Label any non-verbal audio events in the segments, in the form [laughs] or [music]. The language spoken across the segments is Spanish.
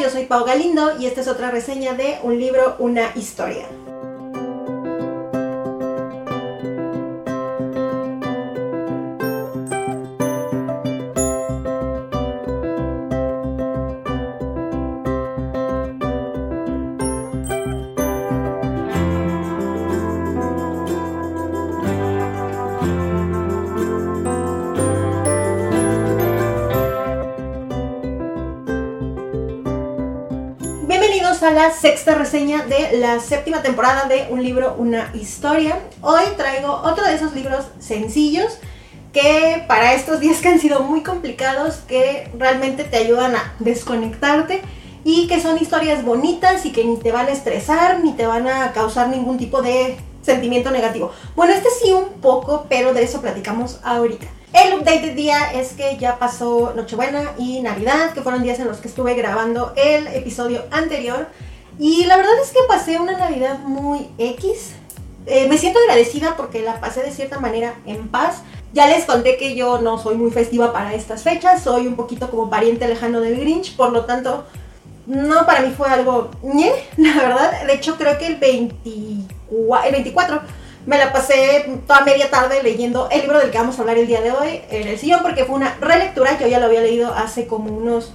yo soy Pau Galindo y esta es otra reseña de un libro, una historia. Sexta reseña de la séptima temporada de Un libro, una historia. Hoy traigo otro de esos libros sencillos que para estos días que han sido muy complicados, que realmente te ayudan a desconectarte y que son historias bonitas y que ni te van a estresar ni te van a causar ningún tipo de sentimiento negativo. Bueno, este sí un poco, pero de eso platicamos ahorita. El update del día es que ya pasó Nochebuena y Navidad, que fueron días en los que estuve grabando el episodio anterior. Y la verdad es que pasé una Navidad muy X. Eh, me siento agradecida porque la pasé de cierta manera en paz. Ya les conté que yo no soy muy festiva para estas fechas, soy un poquito como pariente lejano del Grinch, por lo tanto, no para mí fue algo ñe, [laughs] la verdad. De hecho, creo que el, 24, el 24 me la pasé toda media tarde leyendo el libro del que vamos a hablar el día de hoy en el sillón porque fue una relectura, yo ya lo había leído hace como unos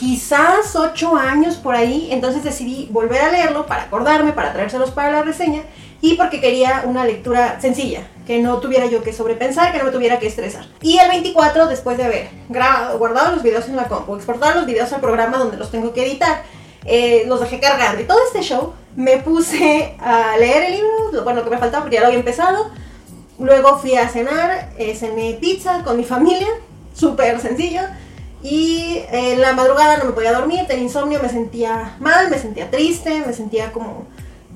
quizás ocho años por ahí, entonces decidí volver a leerlo para acordarme, para traérselos para la reseña y porque quería una lectura sencilla, que no tuviera yo que sobrepensar, que no me tuviera que estresar. Y el 24, después de haber grabado, guardado los videos en la compu, exportado los videos al programa donde los tengo que editar, eh, los dejé cargando y todo este show, me puse a leer el libro, bueno, lo que me faltaba porque ya lo había empezado. Luego fui a cenar, eh, cené pizza con mi familia, súper sencillo. Y en la madrugada no me podía dormir, tenía insomnio, me sentía mal, me sentía triste, me sentía como,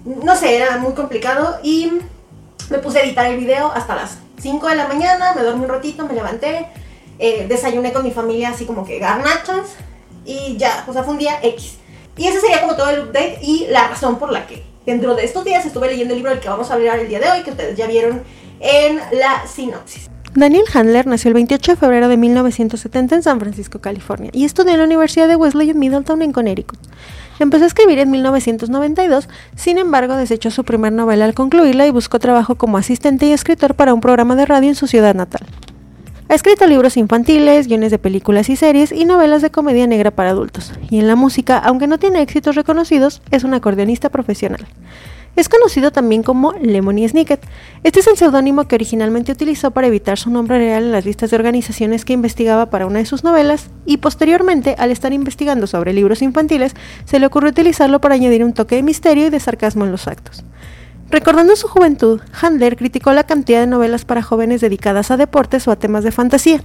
no sé, era muy complicado. Y me puse a editar el video hasta las 5 de la mañana, me dormí un ratito, me levanté, eh, desayuné con mi familia así como que garnachas y ya, o sea, fue un día X. Y ese sería como todo el update y la razón por la que dentro de estos días estuve leyendo el libro del que vamos a hablar el día de hoy, que ustedes ya vieron en la sinopsis. Daniel Handler nació el 28 de febrero de 1970 en San Francisco, California, y estudió en la Universidad de Wesley en Middletown, en Connecticut. Empezó a escribir en 1992, sin embargo desechó su primer novela al concluirla y buscó trabajo como asistente y escritor para un programa de radio en su ciudad natal. Ha escrito libros infantiles, guiones de películas y series y novelas de comedia negra para adultos. Y en la música, aunque no tiene éxitos reconocidos, es un acordeonista profesional. Es conocido también como Lemony Snicket. Este es el seudónimo que originalmente utilizó para evitar su nombre real en las listas de organizaciones que investigaba para una de sus novelas, y posteriormente, al estar investigando sobre libros infantiles, se le ocurrió utilizarlo para añadir un toque de misterio y de sarcasmo en los actos. Recordando su juventud, Handler criticó la cantidad de novelas para jóvenes dedicadas a deportes o a temas de fantasía,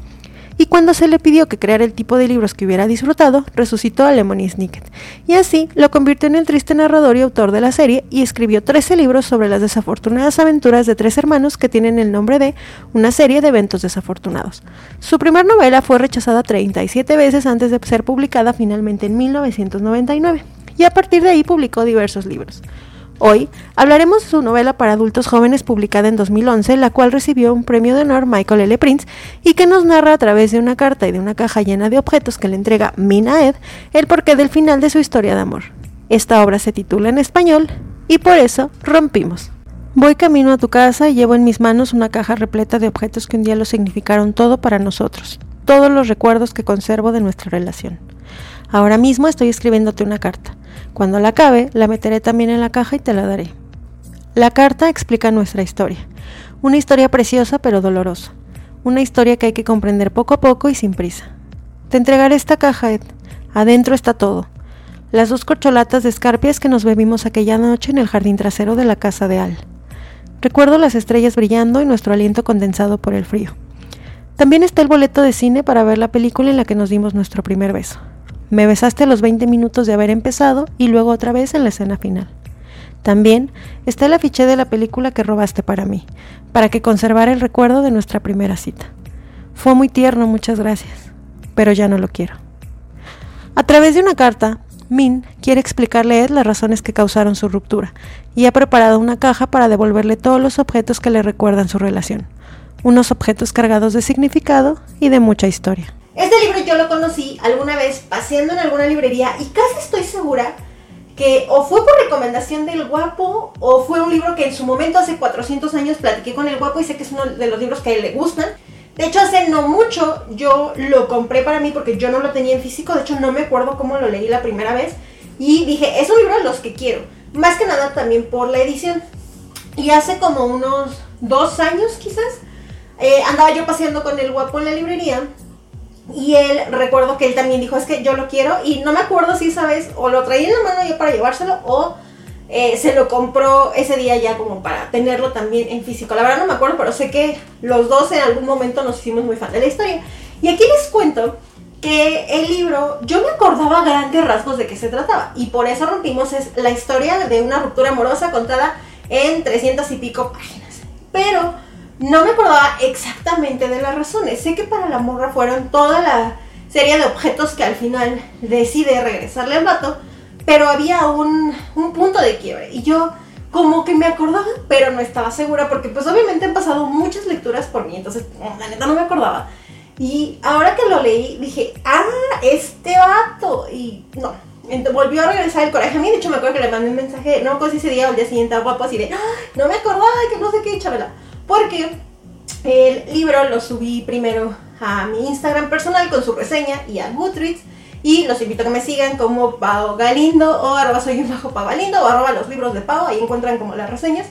y cuando se le pidió que creara el tipo de libros que hubiera disfrutado, resucitó a Lemony Snicket, y así lo convirtió en el triste narrador y autor de la serie, y escribió 13 libros sobre las desafortunadas aventuras de tres hermanos que tienen el nombre de una serie de eventos desafortunados. Su primera novela fue rechazada 37 veces antes de ser publicada finalmente en 1999, y a partir de ahí publicó diversos libros. Hoy hablaremos de su novela para adultos jóvenes publicada en 2011, la cual recibió un premio de honor Michael L. Prince y que nos narra a través de una carta y de una caja llena de objetos que le entrega Mina Ed el porqué del final de su historia de amor. Esta obra se titula en español y por eso rompimos. Voy camino a tu casa y llevo en mis manos una caja repleta de objetos que un día lo significaron todo para nosotros, todos los recuerdos que conservo de nuestra relación. Ahora mismo estoy escribiéndote una carta. Cuando la acabe, la meteré también en la caja y te la daré. La carta explica nuestra historia. Una historia preciosa pero dolorosa. Una historia que hay que comprender poco a poco y sin prisa. Te entregaré esta caja, Ed. Adentro está todo. Las dos corcholatas de escarpias que nos bebimos aquella noche en el jardín trasero de la casa de Al. Recuerdo las estrellas brillando y nuestro aliento condensado por el frío. También está el boleto de cine para ver la película en la que nos dimos nuestro primer beso. Me besaste a los 20 minutos de haber empezado y luego otra vez en la escena final. También está el afiche de la película que robaste para mí, para que conservara el recuerdo de nuestra primera cita. Fue muy tierno, muchas gracias, pero ya no lo quiero. A través de una carta, Min quiere explicarle a Ed las razones que causaron su ruptura y ha preparado una caja para devolverle todos los objetos que le recuerdan su relación, unos objetos cargados de significado y de mucha historia. Este libro yo lo conocí alguna vez paseando en alguna librería y casi estoy segura que o fue por recomendación del guapo o fue un libro que en su momento hace 400 años platiqué con el guapo y sé que es uno de los libros que a él le gustan. De hecho, hace no mucho yo lo compré para mí porque yo no lo tenía en físico, de hecho no me acuerdo cómo lo leí la primera vez y dije, es un libro de los que quiero, más que nada también por la edición. Y hace como unos dos años quizás, eh, andaba yo paseando con el guapo en la librería y él, recuerdo que él también dijo, es que yo lo quiero. Y no me acuerdo si esa vez o lo traía en la mano yo para llevárselo o eh, se lo compró ese día ya como para tenerlo también en físico. La verdad no me acuerdo, pero sé que los dos en algún momento nos hicimos muy fan de la historia. Y aquí les cuento que el libro, yo me acordaba grandes rasgos de qué se trataba. Y por eso rompimos, es la historia de una ruptura amorosa contada en 300 y pico páginas. Pero no me acordaba exactamente de las razones. Sé que para la morra fueron toda la serie de objetos que al final decide regresarle al vato, pero había un, punto de quiebre. Y yo como que me acordaba, pero no estaba segura, porque pues obviamente han pasado muchas lecturas por mí, entonces la neta no me acordaba. Y ahora que lo leí, dije, ah, este vato. Y no, entonces volvió a regresar el coraje a mí. De hecho, me acuerdo que le mandé un mensaje, no me ese día o el día siguiente guapo, así de, ah, no me acordaba que no sé qué, chabela. Porque el libro lo subí primero a mi Instagram personal con su reseña y a Goodreads. Y los invito a que me sigan como Pau Galindo o arroba soy un bajo Pau Galindo o arroba los libros de Pau, ahí encuentran como las reseñas.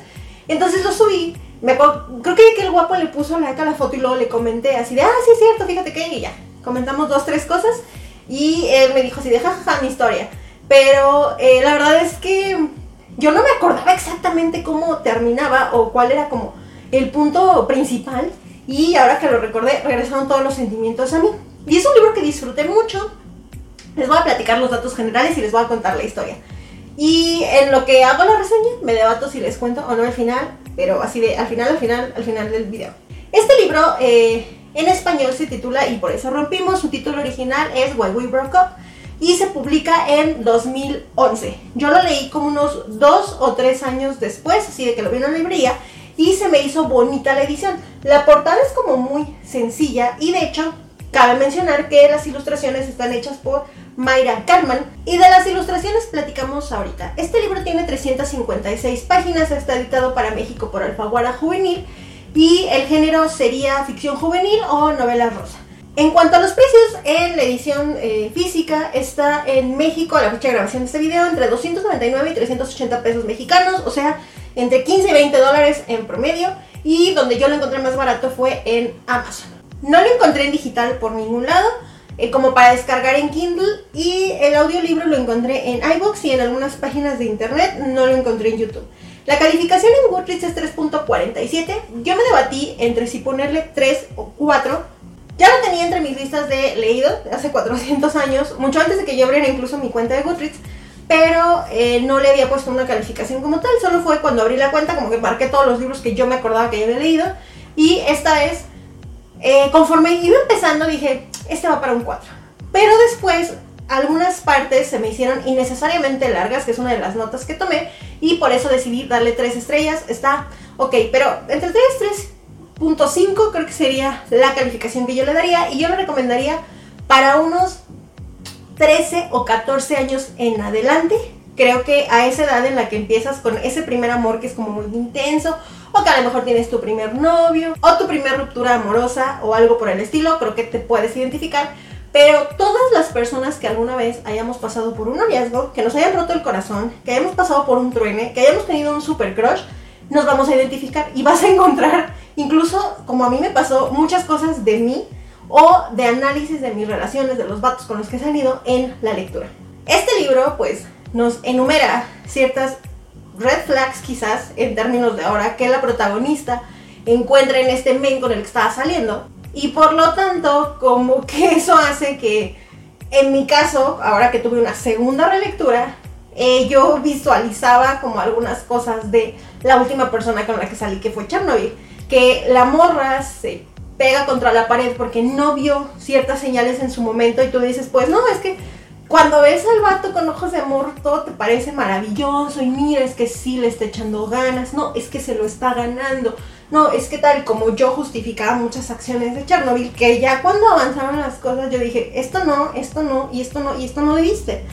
Entonces lo subí, me, creo que, el guapo le puso like a la foto y luego le comenté así de, ah, sí es cierto, fíjate que, y ya, comentamos dos, tres cosas y él me dijo así de, jajaja, mi historia. Pero eh, la verdad es que yo no me acordaba exactamente cómo terminaba o cuál era como el punto principal y ahora que lo recordé, regresaron todos los sentimientos a mí. Y es un libro que disfruté mucho. Les voy a platicar los datos generales y les voy a contar la historia. Y en lo que hago la reseña, me debato si les cuento o no al final, pero así de al final, al final, al final del video. Este libro eh, en español se titula, y por eso rompimos, su título original es Why We Broke Up y se publica en 2011. Yo lo leí como unos dos o tres años después, así de que lo vi en la librería, y se me hizo bonita la edición. La portada es como muy sencilla y de hecho cabe mencionar que las ilustraciones están hechas por Mayra Carman y de las ilustraciones platicamos ahorita. Este libro tiene 356 páginas, está editado para México por Alfaguara Juvenil y el género sería ficción juvenil o novela rosa. En cuanto a los precios, en la edición eh, física está en México a la fecha de grabación de este video entre 299 y 380 pesos mexicanos, o sea, entre 15 y 20 dólares en promedio y donde yo lo encontré más barato fue en Amazon. No lo encontré en digital por ningún lado, eh, como para descargar en Kindle y el audiolibro lo encontré en iBooks y en algunas páginas de internet, no lo encontré en YouTube. La calificación en Goodreads es 3.47. Yo me debatí entre si ponerle 3 o 4. Ya lo tenía entre mis listas de leído hace 400 años, mucho antes de que yo abriera incluso mi cuenta de Goodreads pero eh, no le había puesto una calificación como tal, solo fue cuando abrí la cuenta como que marqué todos los libros que yo me acordaba que había leído y esta es, eh, conforme iba empezando dije, este va para un 4, pero después algunas partes se me hicieron innecesariamente largas, que es una de las notas que tomé, y por eso decidí darle 3 estrellas, está ok, pero entre 3 y 3.5 creo que sería la calificación que yo le daría y yo le recomendaría para unos 13 o 14 años en adelante. Creo que a esa edad en la que empiezas con ese primer amor que es como muy intenso, o que a lo mejor tienes tu primer novio, o tu primer ruptura amorosa, o algo por el estilo, creo que te puedes identificar. Pero todas las personas que alguna vez hayamos pasado por un noviazgo, que nos hayan roto el corazón, que hayamos pasado por un truene, que hayamos tenido un super crush, nos vamos a identificar y vas a encontrar, incluso como a mí me pasó, muchas cosas de mí o de análisis de mis relaciones, de los vatos con los que he salido en la lectura. Este libro pues nos enumera ciertas red flags quizás en términos de ahora que la protagonista encuentra en este men con el que estaba saliendo y por lo tanto como que eso hace que en mi caso, ahora que tuve una segunda relectura, eh, yo visualizaba como algunas cosas de la última persona con la que salí, que fue Chernobyl. Que la morra se pega contra la pared porque no vio ciertas señales en su momento y tú dices, pues no, es que cuando ves al vato con ojos de amor todo te parece maravilloso y mira, es que sí le está echando ganas, no, es que se lo está ganando, no, es que tal como yo justificaba muchas acciones de Chernobyl, que ya cuando avanzaron las cosas yo dije, esto no, esto no, y esto no, y esto no debiste.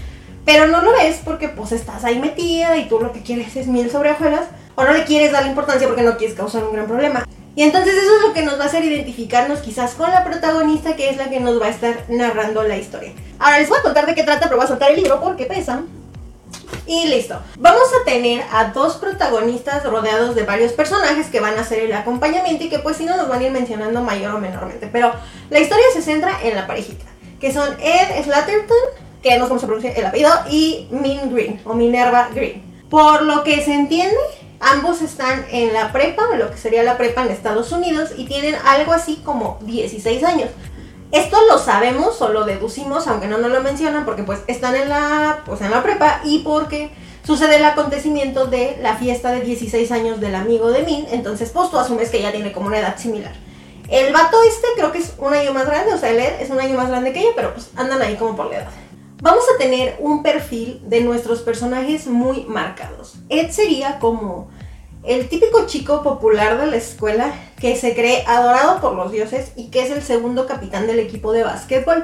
Pero no lo ves porque pues estás ahí metida y tú lo que quieres es miel sobre hojuelas, o no le quieres dar importancia porque no quieres causar un gran problema. Y entonces eso es lo que nos va a hacer identificarnos quizás con la protagonista que es la que nos va a estar narrando la historia. Ahora les voy a contar de qué trata, pero voy a soltar el libro porque pesa. Y listo. Vamos a tener a dos protagonistas rodeados de varios personajes que van a hacer el acompañamiento y que pues sí nos van a ir mencionando mayor o menormente. Pero la historia se centra en la parejita, que son Ed Slatterton, que no sé cómo se pronuncia el apellido, y Min Green, o Minerva Green. Por lo que se entiende, ambos están en la prepa, lo que sería la prepa en Estados Unidos, y tienen algo así como 16 años. Esto lo sabemos o lo deducimos, aunque no nos lo mencionan, porque pues están en la, pues, en la prepa y porque sucede el acontecimiento de la fiesta de 16 años del amigo de Min, entonces pues tú asumes que ella tiene como una edad similar. El vato este creo que es un año más grande, o sea, él es un año más grande que ella, pero pues andan ahí como por la edad. Vamos a tener un perfil de nuestros personajes muy marcados. Ed sería como el típico chico popular de la escuela que se cree adorado por los dioses y que es el segundo capitán del equipo de básquetbol.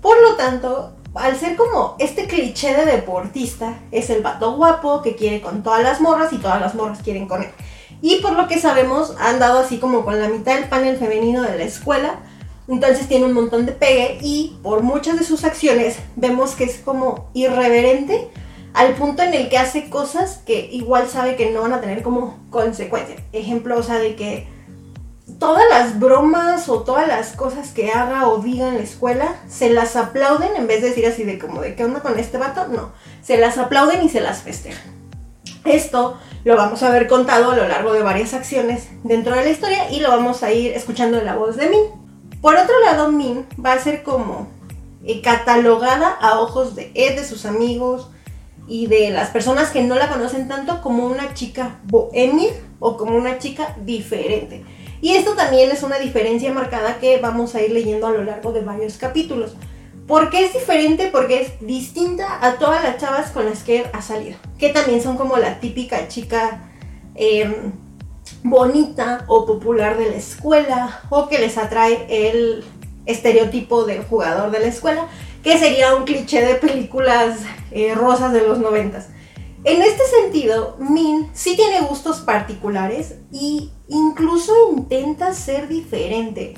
Por lo tanto, al ser como este cliché de deportista, es el vato guapo que quiere con todas las morras y todas las morras quieren con él. Y por lo que sabemos, ha andado así como con la mitad del panel femenino de la escuela. Entonces tiene un montón de pegue y por muchas de sus acciones vemos que es como irreverente al punto en el que hace cosas que igual sabe que no van a tener como consecuencia. Ejemplo, o sea, de que todas las bromas o todas las cosas que haga o diga en la escuela se las aplauden en vez de decir así de como de qué onda con este vato, no, se las aplauden y se las festejan. Esto lo vamos a ver contado a lo largo de varias acciones dentro de la historia y lo vamos a ir escuchando en la voz de Min. Por otro lado, Min va a ser como eh, catalogada a ojos de Ed, de sus amigos, y de las personas que no la conocen tanto como una chica bohemia o como una chica diferente. Y esto también es una diferencia marcada que vamos a ir leyendo a lo largo de varios capítulos. ¿Por qué es diferente? Porque es distinta a todas las chavas con las que ha salido. Que también son como la típica chica em, bonita o popular de la escuela. O que les atrae el estereotipo del jugador de la escuela que sería un cliché de películas eh, rosas de los noventas. En este sentido, Min sí tiene gustos particulares y incluso intenta ser diferente.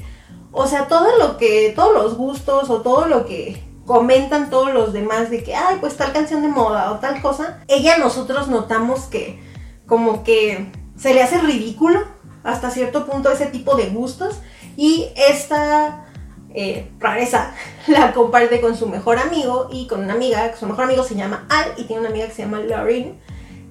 O sea, todo lo que, todos los gustos o todo lo que comentan todos los demás de que, ay, pues tal canción de moda o tal cosa, ella nosotros notamos que como que se le hace ridículo hasta cierto punto ese tipo de gustos y esta eh, rareza [laughs] la comparte con su mejor amigo y con una amiga, su mejor amigo se llama Al y tiene una amiga que se llama Lauren.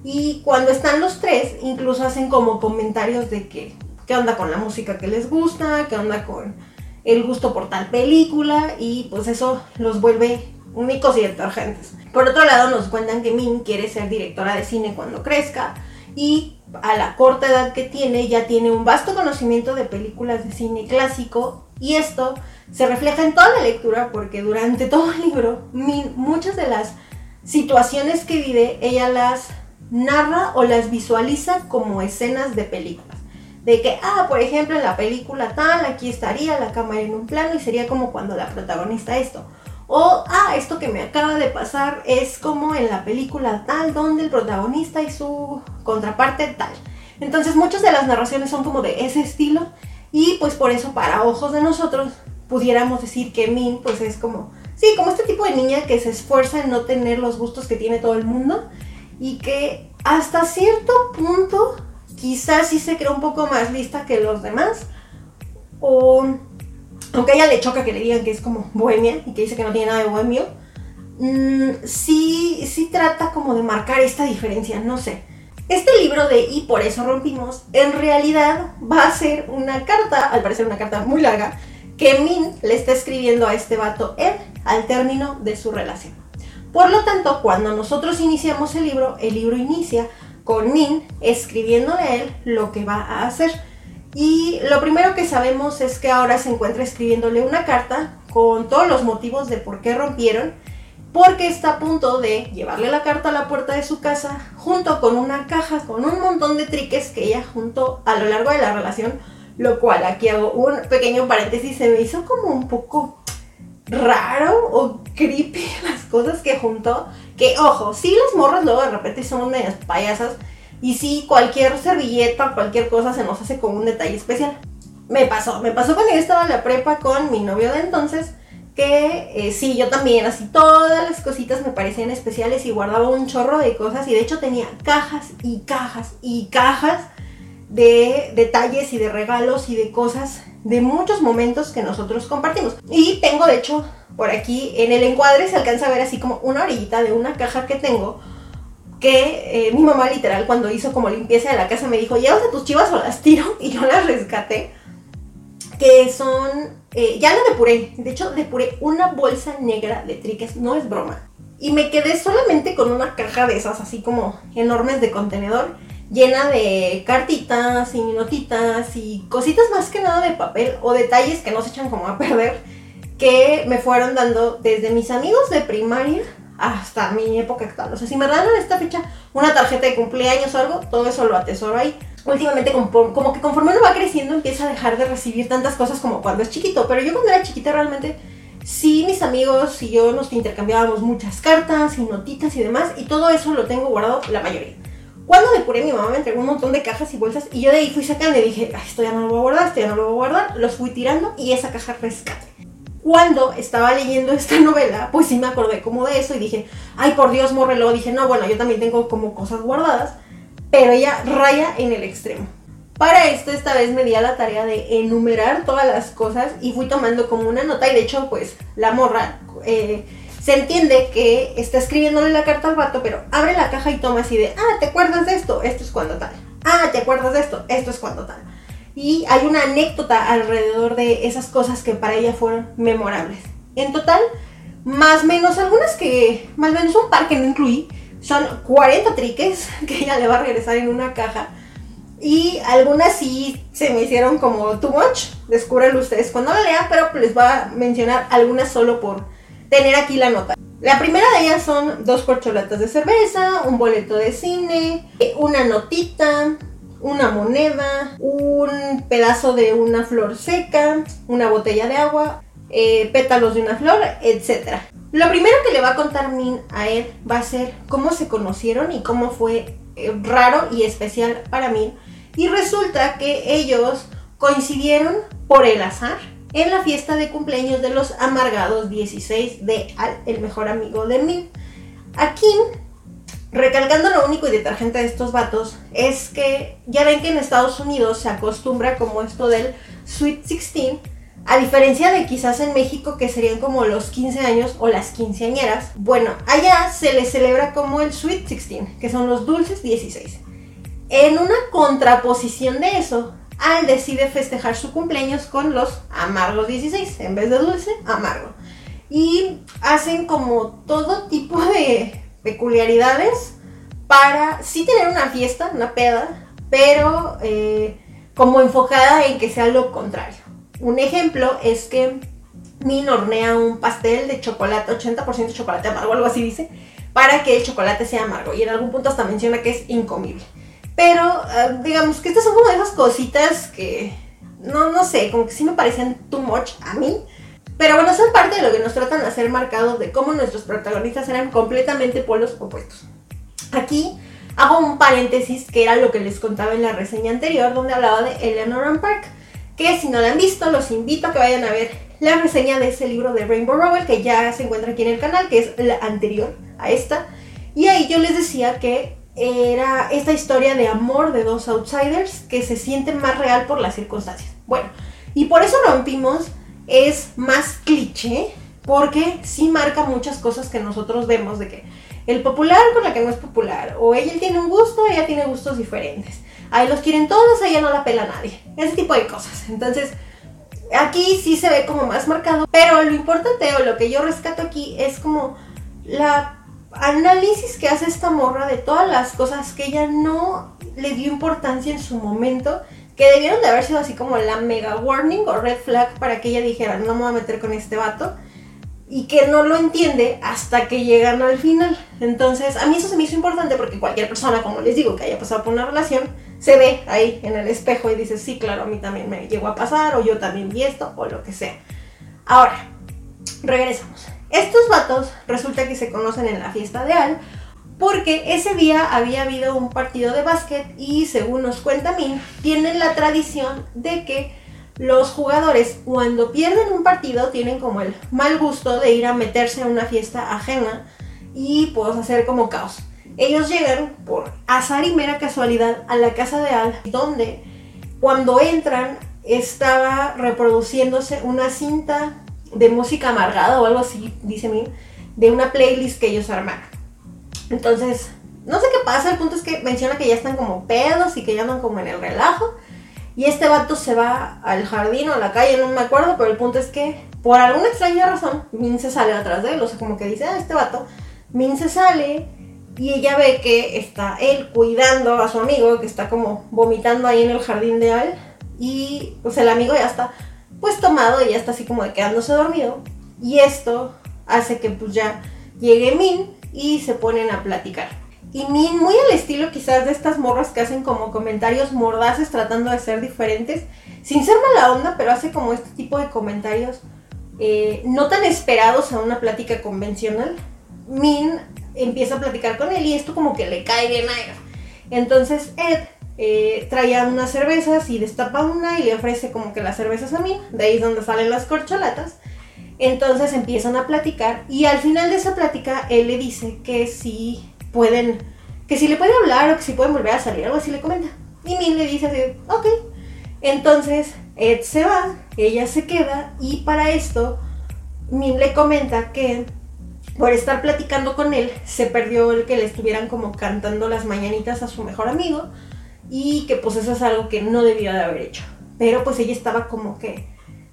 Y cuando están los tres, incluso hacen como comentarios de que, qué onda con la música que les gusta, qué onda con el gusto por tal película y pues eso los vuelve únicos y detergentes. Por otro lado nos cuentan que Min quiere ser directora de cine cuando crezca y a la corta edad que tiene ya tiene un vasto conocimiento de películas de cine clásico y esto se refleja en toda la lectura porque durante todo el libro muchas de las situaciones que vive ella las narra o las visualiza como escenas de películas. De que, ah, por ejemplo, en la película tal, aquí estaría la cámara en un plano y sería como cuando la protagonista esto. O, ah, esto que me acaba de pasar es como en la película tal, donde el protagonista y su contraparte tal. Entonces muchas de las narraciones son como de ese estilo y pues por eso para ojos de nosotros pudiéramos decir que Min pues es como, sí, como este tipo de niña que se esfuerza en no tener los gustos que tiene todo el mundo y que hasta cierto punto quizás sí se cree un poco más lista que los demás o aunque a ella le choca que le digan que es como bohemia y que dice que no tiene nada de bohemio, mm, sí, sí trata como de marcar esta diferencia, no sé. Este libro de Y por eso rompimos, en realidad va a ser una carta, al parecer una carta muy larga, que Min le está escribiendo a este vato Ed al término de su relación. Por lo tanto, cuando nosotros iniciamos el libro, el libro inicia con Min escribiéndole a él lo que va a hacer. Y lo primero que sabemos es que ahora se encuentra escribiéndole una carta con todos los motivos de por qué rompieron porque está a punto de llevarle la carta a la puerta de su casa junto con una caja con un montón de triques que ella juntó a lo largo de la relación, lo cual aquí hago un pequeño paréntesis, se me hizo como un poco raro o creepy [laughs] las cosas que juntó, que ojo, sí las morras luego de repente son medias payasas y sí cualquier servilleta, cualquier cosa se nos hace como un detalle especial. Me pasó, me pasó cuando yo estaba en la prepa con mi novio de entonces, que eh, sí, yo también, así todas las cositas me parecían especiales y guardaba un chorro de cosas y de hecho tenía cajas y cajas y cajas de detalles y de regalos y de cosas de muchos momentos que nosotros compartimos. Y tengo de hecho por aquí en el encuadre se alcanza a ver así como una orillita de una caja que tengo que eh, mi mamá literal cuando hizo como limpieza de la casa me dijo, ¿llevas a tus chivas o las tiro? [laughs] Y yo las rescaté. Que son eh, ya la depuré. De hecho, depuré una bolsa negra de triques. No es broma. Y me quedé solamente con una caja de esas, así como enormes de contenedor, llena de cartitas y notitas y cositas más que nada de papel o detalles que no se echan como a perder, que me fueron dando desde mis amigos de primaria hasta mi época actual. O sea, si me a esta fecha una tarjeta de cumpleaños o algo, todo eso lo atesoro ahí últimamente como, que conforme uno va creciendo empieza a dejar de recibir tantas cosas como cuando es chiquito. Pero yo cuando era chiquita realmente sí mis amigos y yo nos intercambiábamos muchas cartas y notitas y demás y todo eso lo tengo guardado la mayoría. Cuando depuré mi mamá me entregó un montón de cajas y bolsas y yo de ahí fui sacando y dije, esto ya no lo voy a guardar, esto ya no lo voy a guardar, los fui tirando y esa caja rescate. Cuando estaba leyendo esta novela, pues sí me acordé como de eso y dije, ay por Dios, morrelo, dije, no, bueno, yo también tengo como cosas guardadas pero ella raya en el extremo. Para esto esta vez me di a la tarea de enumerar todas las cosas y fui tomando como una nota y de hecho pues la morra eh, se entiende que está escribiéndole la carta al vato, pero abre la caja y toma así de, ah, ¿te acuerdas de esto? Esto es cuando tal. Ah, ¿te acuerdas de esto? Esto es cuando tal. Y hay una anécdota alrededor de esas cosas que para ella fueron memorables. En total, más menos algunas que, más menos un par que no incluí, son 40 triques [laughs] que ella le va a regresar en una caja. Y algunas sí se me hicieron como too much. Descúbranlo ustedes cuando la lean, pero les voy a mencionar algunas solo por tener aquí la nota. La primera de ellas son dos corcholatas de cerveza, un boleto de cine, una notita, una moneda, un pedazo de una flor seca, una botella de agua, eh, pétalos de una flor, etc. Lo primero que le va a contar Min a él va a ser cómo se conocieron y cómo fue eh, raro y especial para Min. Y resulta que ellos coincidieron por el azar en la fiesta de cumpleaños de los amargados 16 de Al, el mejor amigo de Min. Aquí, recalcando lo único y detergente de estos vatos, es que ya ven que en Estados Unidos se acostumbra como esto del Sweet 16, a diferencia de quizás en México que serían como los 15 años o las quinceañeras, bueno, allá se le celebra como el Sweet 16, que son los dulces 16. En una contraposición de eso, Al decide festejar su cumpleaños con los amargos 16, en vez de dulce, amargo. Y hacen como todo tipo de peculiaridades para sí tener una fiesta, una peda, pero eh, como enfocada en que sea lo contrario. Un ejemplo es que Min hornea un pastel de chocolate, 80% chocolate amargo, algo así dice, para que el chocolate sea amargo. Y en algún punto hasta menciona que es incomible. Pero eh, digamos que estas son como esas cositas que, no, no sé, como que sí me parecen too much a mí. Pero bueno, son parte de lo que nos tratan de hacer marcados de cómo nuestros protagonistas eran completamente polos opuestos. Aquí hago un paréntesis que era lo que les contaba en la reseña anterior, donde hablaba de Eleanor Park que si no la han visto, los invito a que vayan a ver la reseña de ese libro de Rainbow Rowell, que ya se encuentra aquí en el canal, que es la anterior a esta. Y ahí yo les decía que era esta historia de amor de dos outsiders que se sienten más real por las circunstancias. Bueno, y por eso rompimos es más cliché, porque sí marca muchas cosas que nosotros vemos de que el popular con la que no es popular, o ella tiene un gusto, ella tiene gustos diferentes ahí los quieren todos, ella no la pela nadie. Ese tipo de cosas. Entonces, aquí sí se ve como más marcado. Pero lo importante o lo que yo rescato aquí es como la análisis que hace esta morra de todas las cosas que ella no le dio importancia en su momento. Que debieron de haber sido así como la mega warning o red flag para que ella dijera, no me voy a meter con este vato. y que no lo entiende hasta que llegan al final. Entonces, a mí eso se me hizo importante porque cualquier persona, como les digo, que haya pasado por una relación, se ve ahí en el espejo y dice, sí, claro, a mí también me llegó a pasar, o yo también vi esto, o lo que sea. Ahora, regresamos. Estos vatos resulta que se conocen en la fiesta de Al, porque ese día había habido un partido de básquet y según nos cuenta Min, tienen la tradición de que los jugadores cuando pierden un partido tienen como el mal gusto de ir a meterse a una fiesta ajena y pues hacer como caos. Ellos llegan por azar y mera casualidad a la casa de Al, donde cuando entran estaba reproduciéndose una cinta de música amargada o algo así, dice mí, de una playlist que ellos armaron. Entonces, no sé qué pasa, el punto es que menciona que ya están como pedos y que ya andan como en el relajo. Y este vato se va al jardín o a la calle, no me acuerdo, pero el punto es que por alguna extraña razón, Min se sale atrás de él, o sea, como que dice, ah, este vato, Min se sale y ella ve que está él cuidando a su amigo, que está como vomitando ahí en el jardín de Al, y pues el amigo ya está pues tomado y ya está así como de quedándose dormido, y esto hace que pues ya llegue Min y se ponen a platicar. Y muy al estilo quizás de estas morras que hacen como comentarios mordaces tratando de ser diferentes, sin ser mala onda, pero hace como este tipo de comentarios eh, no tan esperados a una plática convencional. Min empieza a platicar con él y esto como que le cae bien a él. Entonces Ed eh, traía unas cervezas y destapa una y le ofrece como que las cervezas a Min, de ahí es donde salen las corcholatas. Entonces empiezan a platicar y al final de esa plática él le dice que si pueden, que si le puede hablar o que si pueden volver a salir, algo así le comenta. Y Min le dice así, ok. Entonces Ed se va, ella se queda y para esto Min le comenta que por estar platicando con él se perdió el que le estuvieran como cantando las mañanitas a su mejor amigo y que pues eso es algo que no debía de haber hecho. Pero pues ella estaba como que,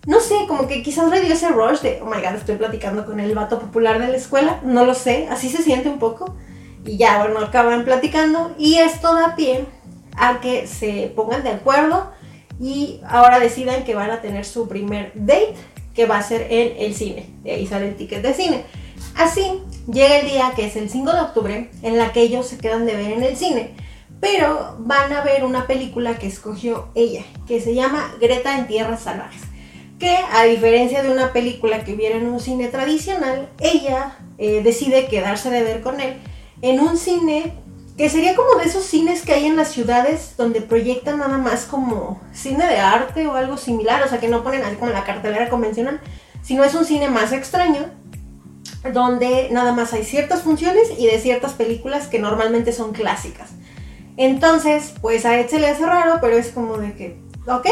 no sé, como que quizás le dio ese rush de, oh my god, estoy platicando con el vato popular de la escuela, no lo sé, así se siente un poco. Y ya, bueno, acaban platicando y esto da pie a que se pongan de acuerdo y ahora decidan que van a tener su primer date, que va a ser en el cine. De ahí sale el ticket de cine. Así, llega el día que es el 5 de octubre, en la que ellos se quedan de ver en el cine, pero van a ver una película que escogió ella, que se llama Greta en Tierras Salvajes, que a diferencia de una película que viera en un cine tradicional, ella eh, decide quedarse de ver con él en un cine que sería como de esos cines que hay en las ciudades donde proyectan nada más como cine de arte o algo similar, o sea que no ponen así como la cartelera convencional, sino es un cine más extraño, donde nada más hay ciertas funciones y de ciertas películas que normalmente son clásicas. Entonces, pues a Ed se le hace raro, pero es como de que, ok,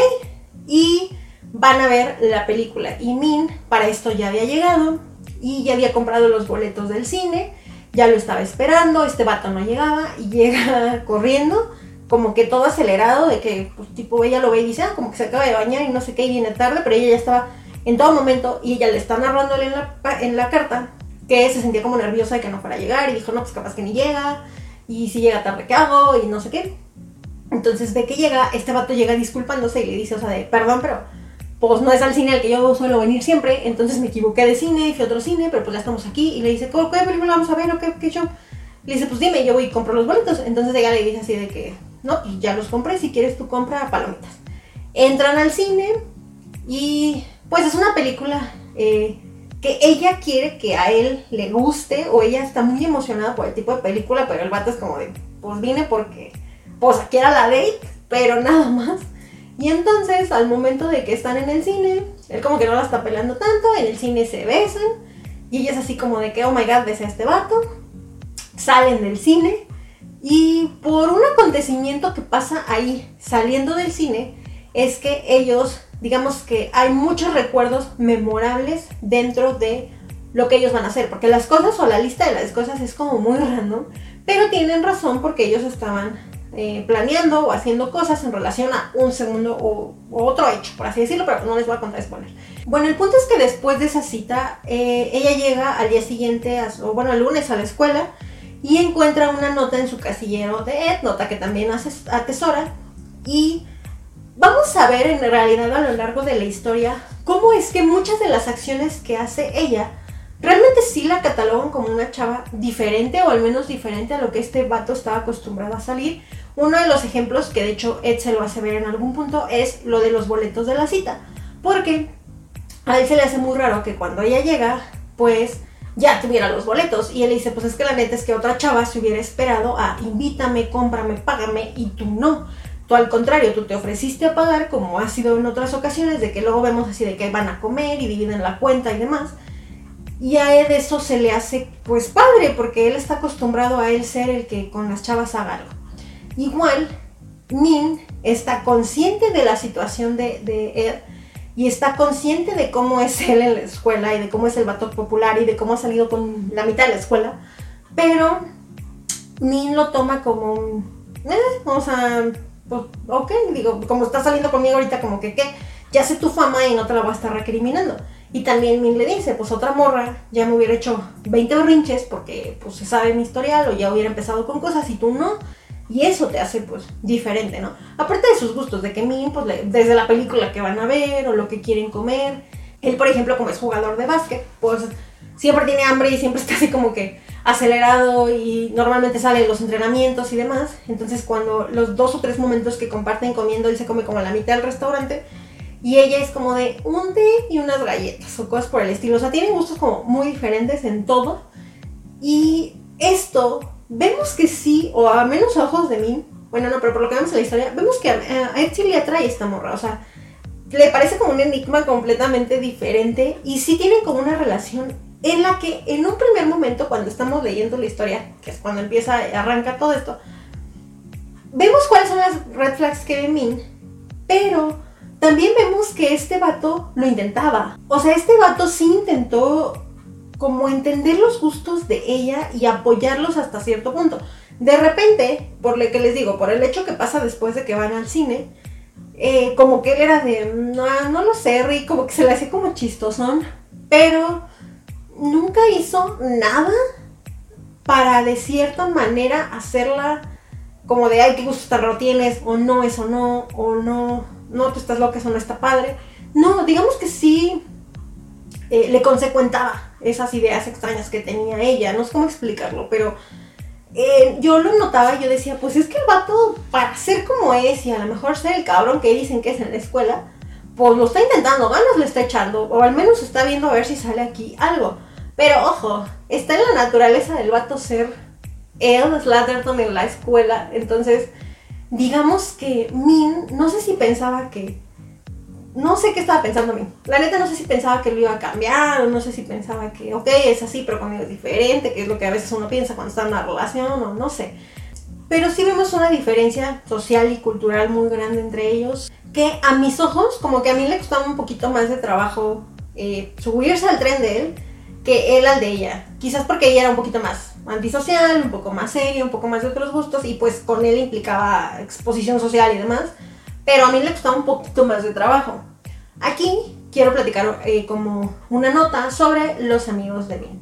y van a ver la película. Y Min para esto ya había llegado y ya había comprado los boletos del cine ya lo estaba esperando, este vato no llegaba y [laughs] llega corriendo, como que todo acelerado, de que pues, tipo ella lo ve y dice, ah, como que se acaba de bañar y no sé qué, y viene tarde, pero ella ya estaba en todo momento y ella le está narrándole en la, en la carta que se sentía como nerviosa de que no fuera a llegar y dijo, no, pues capaz que ni llega, y si llega tarde, ¿qué hago? Y no sé qué. Entonces de que llega, este vato llega disculpándose y le dice, o sea, de, perdón, pero pues no es al cine al que yo suelo venir siempre, entonces me equivoqué de cine, fui a otro cine, pero pues ya estamos aquí, y le dice, ¿qué película vamos a ver o qué, qué show? Le dice, pues dime, yo voy y compro los boletos, entonces ella le dice así de que, no, pues ya los compré, si quieres tú compra palomitas. Entran al cine y pues es una película eh, que ella quiere que a él le guste, o ella está muy emocionada por el tipo de película, pero el vato es como de, pues vine porque, pues aquí era la date, pero nada más. Y entonces, al momento de que están en el cine, él como que no la está peleando tanto, en el cine se besan, y ella es así como de que, oh my god, besa a este vato, salen del cine, y por un acontecimiento que pasa ahí, saliendo del cine, es que ellos, digamos que hay muchos recuerdos memorables dentro de lo que ellos van a hacer, porque las cosas o la lista de las cosas es como muy random, pero tienen razón porque ellos estaban eh, planeando o haciendo cosas en relación a un segundo o, otro hecho, por así decirlo, pero no les voy a contar spoilers. Bueno, el punto es que después de esa cita, eh, ella llega al día siguiente, o bueno, el lunes a la escuela y encuentra una nota en su casillero de Ed, nota que también atesora, y vamos a ver en realidad a lo largo de la historia cómo es que muchas de las acciones que hace ella realmente sí la catalogan como una chava diferente o al menos diferente a lo que este vato estaba acostumbrado a salir. Uno de los ejemplos que de hecho Ed se lo hace ver en algún punto es lo de los boletos de la cita. Porque a él se le hace muy raro que cuando ella llega, pues ya tuviera los boletos. Y él dice, pues es que la neta es que otra chava se hubiera esperado a invítame, cómprame, págame y tú no. Tú al contrario, tú te ofreciste a pagar como ha sido en otras ocasiones, de que luego vemos así de que van a comer y dividen la cuenta y demás. Y a él eso se le hace pues padre, porque él está acostumbrado a él ser el que con las chavas haga algo. Igual, Min está consciente de la situación de, de Ed y está consciente de cómo es él en la escuela y de cómo es el vato popular y de cómo ha salido con la mitad de la escuela, pero Min lo toma como un, eh, o sea, pues, ok, digo, como está saliendo conmigo ahorita, como que, ¿qué? Ya sé tu fama y no te la voy a estar recriminando. Y también Min le dice, pues otra morra ya me hubiera hecho 20 berrinches porque pues se sabe mi historial o ya hubiera empezado con cosas y tú no. Y eso te hace pues diferente, ¿no? Aparte de sus gustos, de que Min, pues desde la película que van a ver o lo que quieren comer. Él, por ejemplo, como es jugador de básquet, pues siempre tiene hambre y siempre está así como que acelerado y normalmente sale los entrenamientos y demás. Entonces cuando los dos o tres momentos que comparten comiendo, él se come como la mitad del restaurante y ella es como de un té y unas galletas o cosas por el estilo. O sea, tienen gustos como muy diferentes en todo. Y esto, vemos que sí, o a menos ojos de mí, bueno, no, pero por lo que vemos en la historia, vemos que a, a Ed le atrae esta morra. O sea, le parece como un enigma completamente diferente. Y sí tienen como una relación en la que en un primer momento, cuando estamos leyendo la historia, que es cuando empieza, arranca todo esto, vemos cuáles son las red flags que ve Min, pero también vemos que este vato lo intentaba. O sea, este vato sí intentó como entender los gustos de ella y apoyarlos hasta cierto punto. De repente, por lo que les digo, por el hecho que pasa después de que van al cine, eh, como que él era de, no, no lo sé, Rick, como que se le hacía como chistosón, pero nunca hizo nada para de cierta manera hacerla como de, ay, qué gusto tan tienes, o no, eso no, o no, no, tú estás loca, eso no está padre. No, digamos que sí eh, le consecuentaba esas ideas extrañas que tenía ella, no sé cómo explicarlo, pero eh, yo lo notaba y yo decía, pues es que el vato, para ser como es y a lo mejor ser el cabrón que dicen que es en la escuela, pues lo está intentando, ganas le está echando, o al menos está viendo a ver si sale aquí algo. Pero ojo, está en la naturaleza del vato ser él, Slatterton en la escuela, entonces digamos que Min, no sé si pensaba que, no sé qué estaba pensando Min. La neta no sé si pensaba que lo iba a cambiar o no sé si pensaba que, ok, es así, pero conmigo es diferente, que es lo que a veces uno piensa cuando está en una relación o no sé. Pero sí vemos una diferencia social y cultural muy grande entre ellos, que a mis ojos, como que a mí le costaba un poquito más de trabajo eh, subirse al tren de él que él al de ella. Quizás porque ella era un poquito más antisocial, un poco más serio, un poco más de otros gustos y pues con él implicaba exposición social y demás, pero a mí le costaba un poquito más de trabajo. Aquí quiero platicar eh, como una nota sobre los amigos de Min.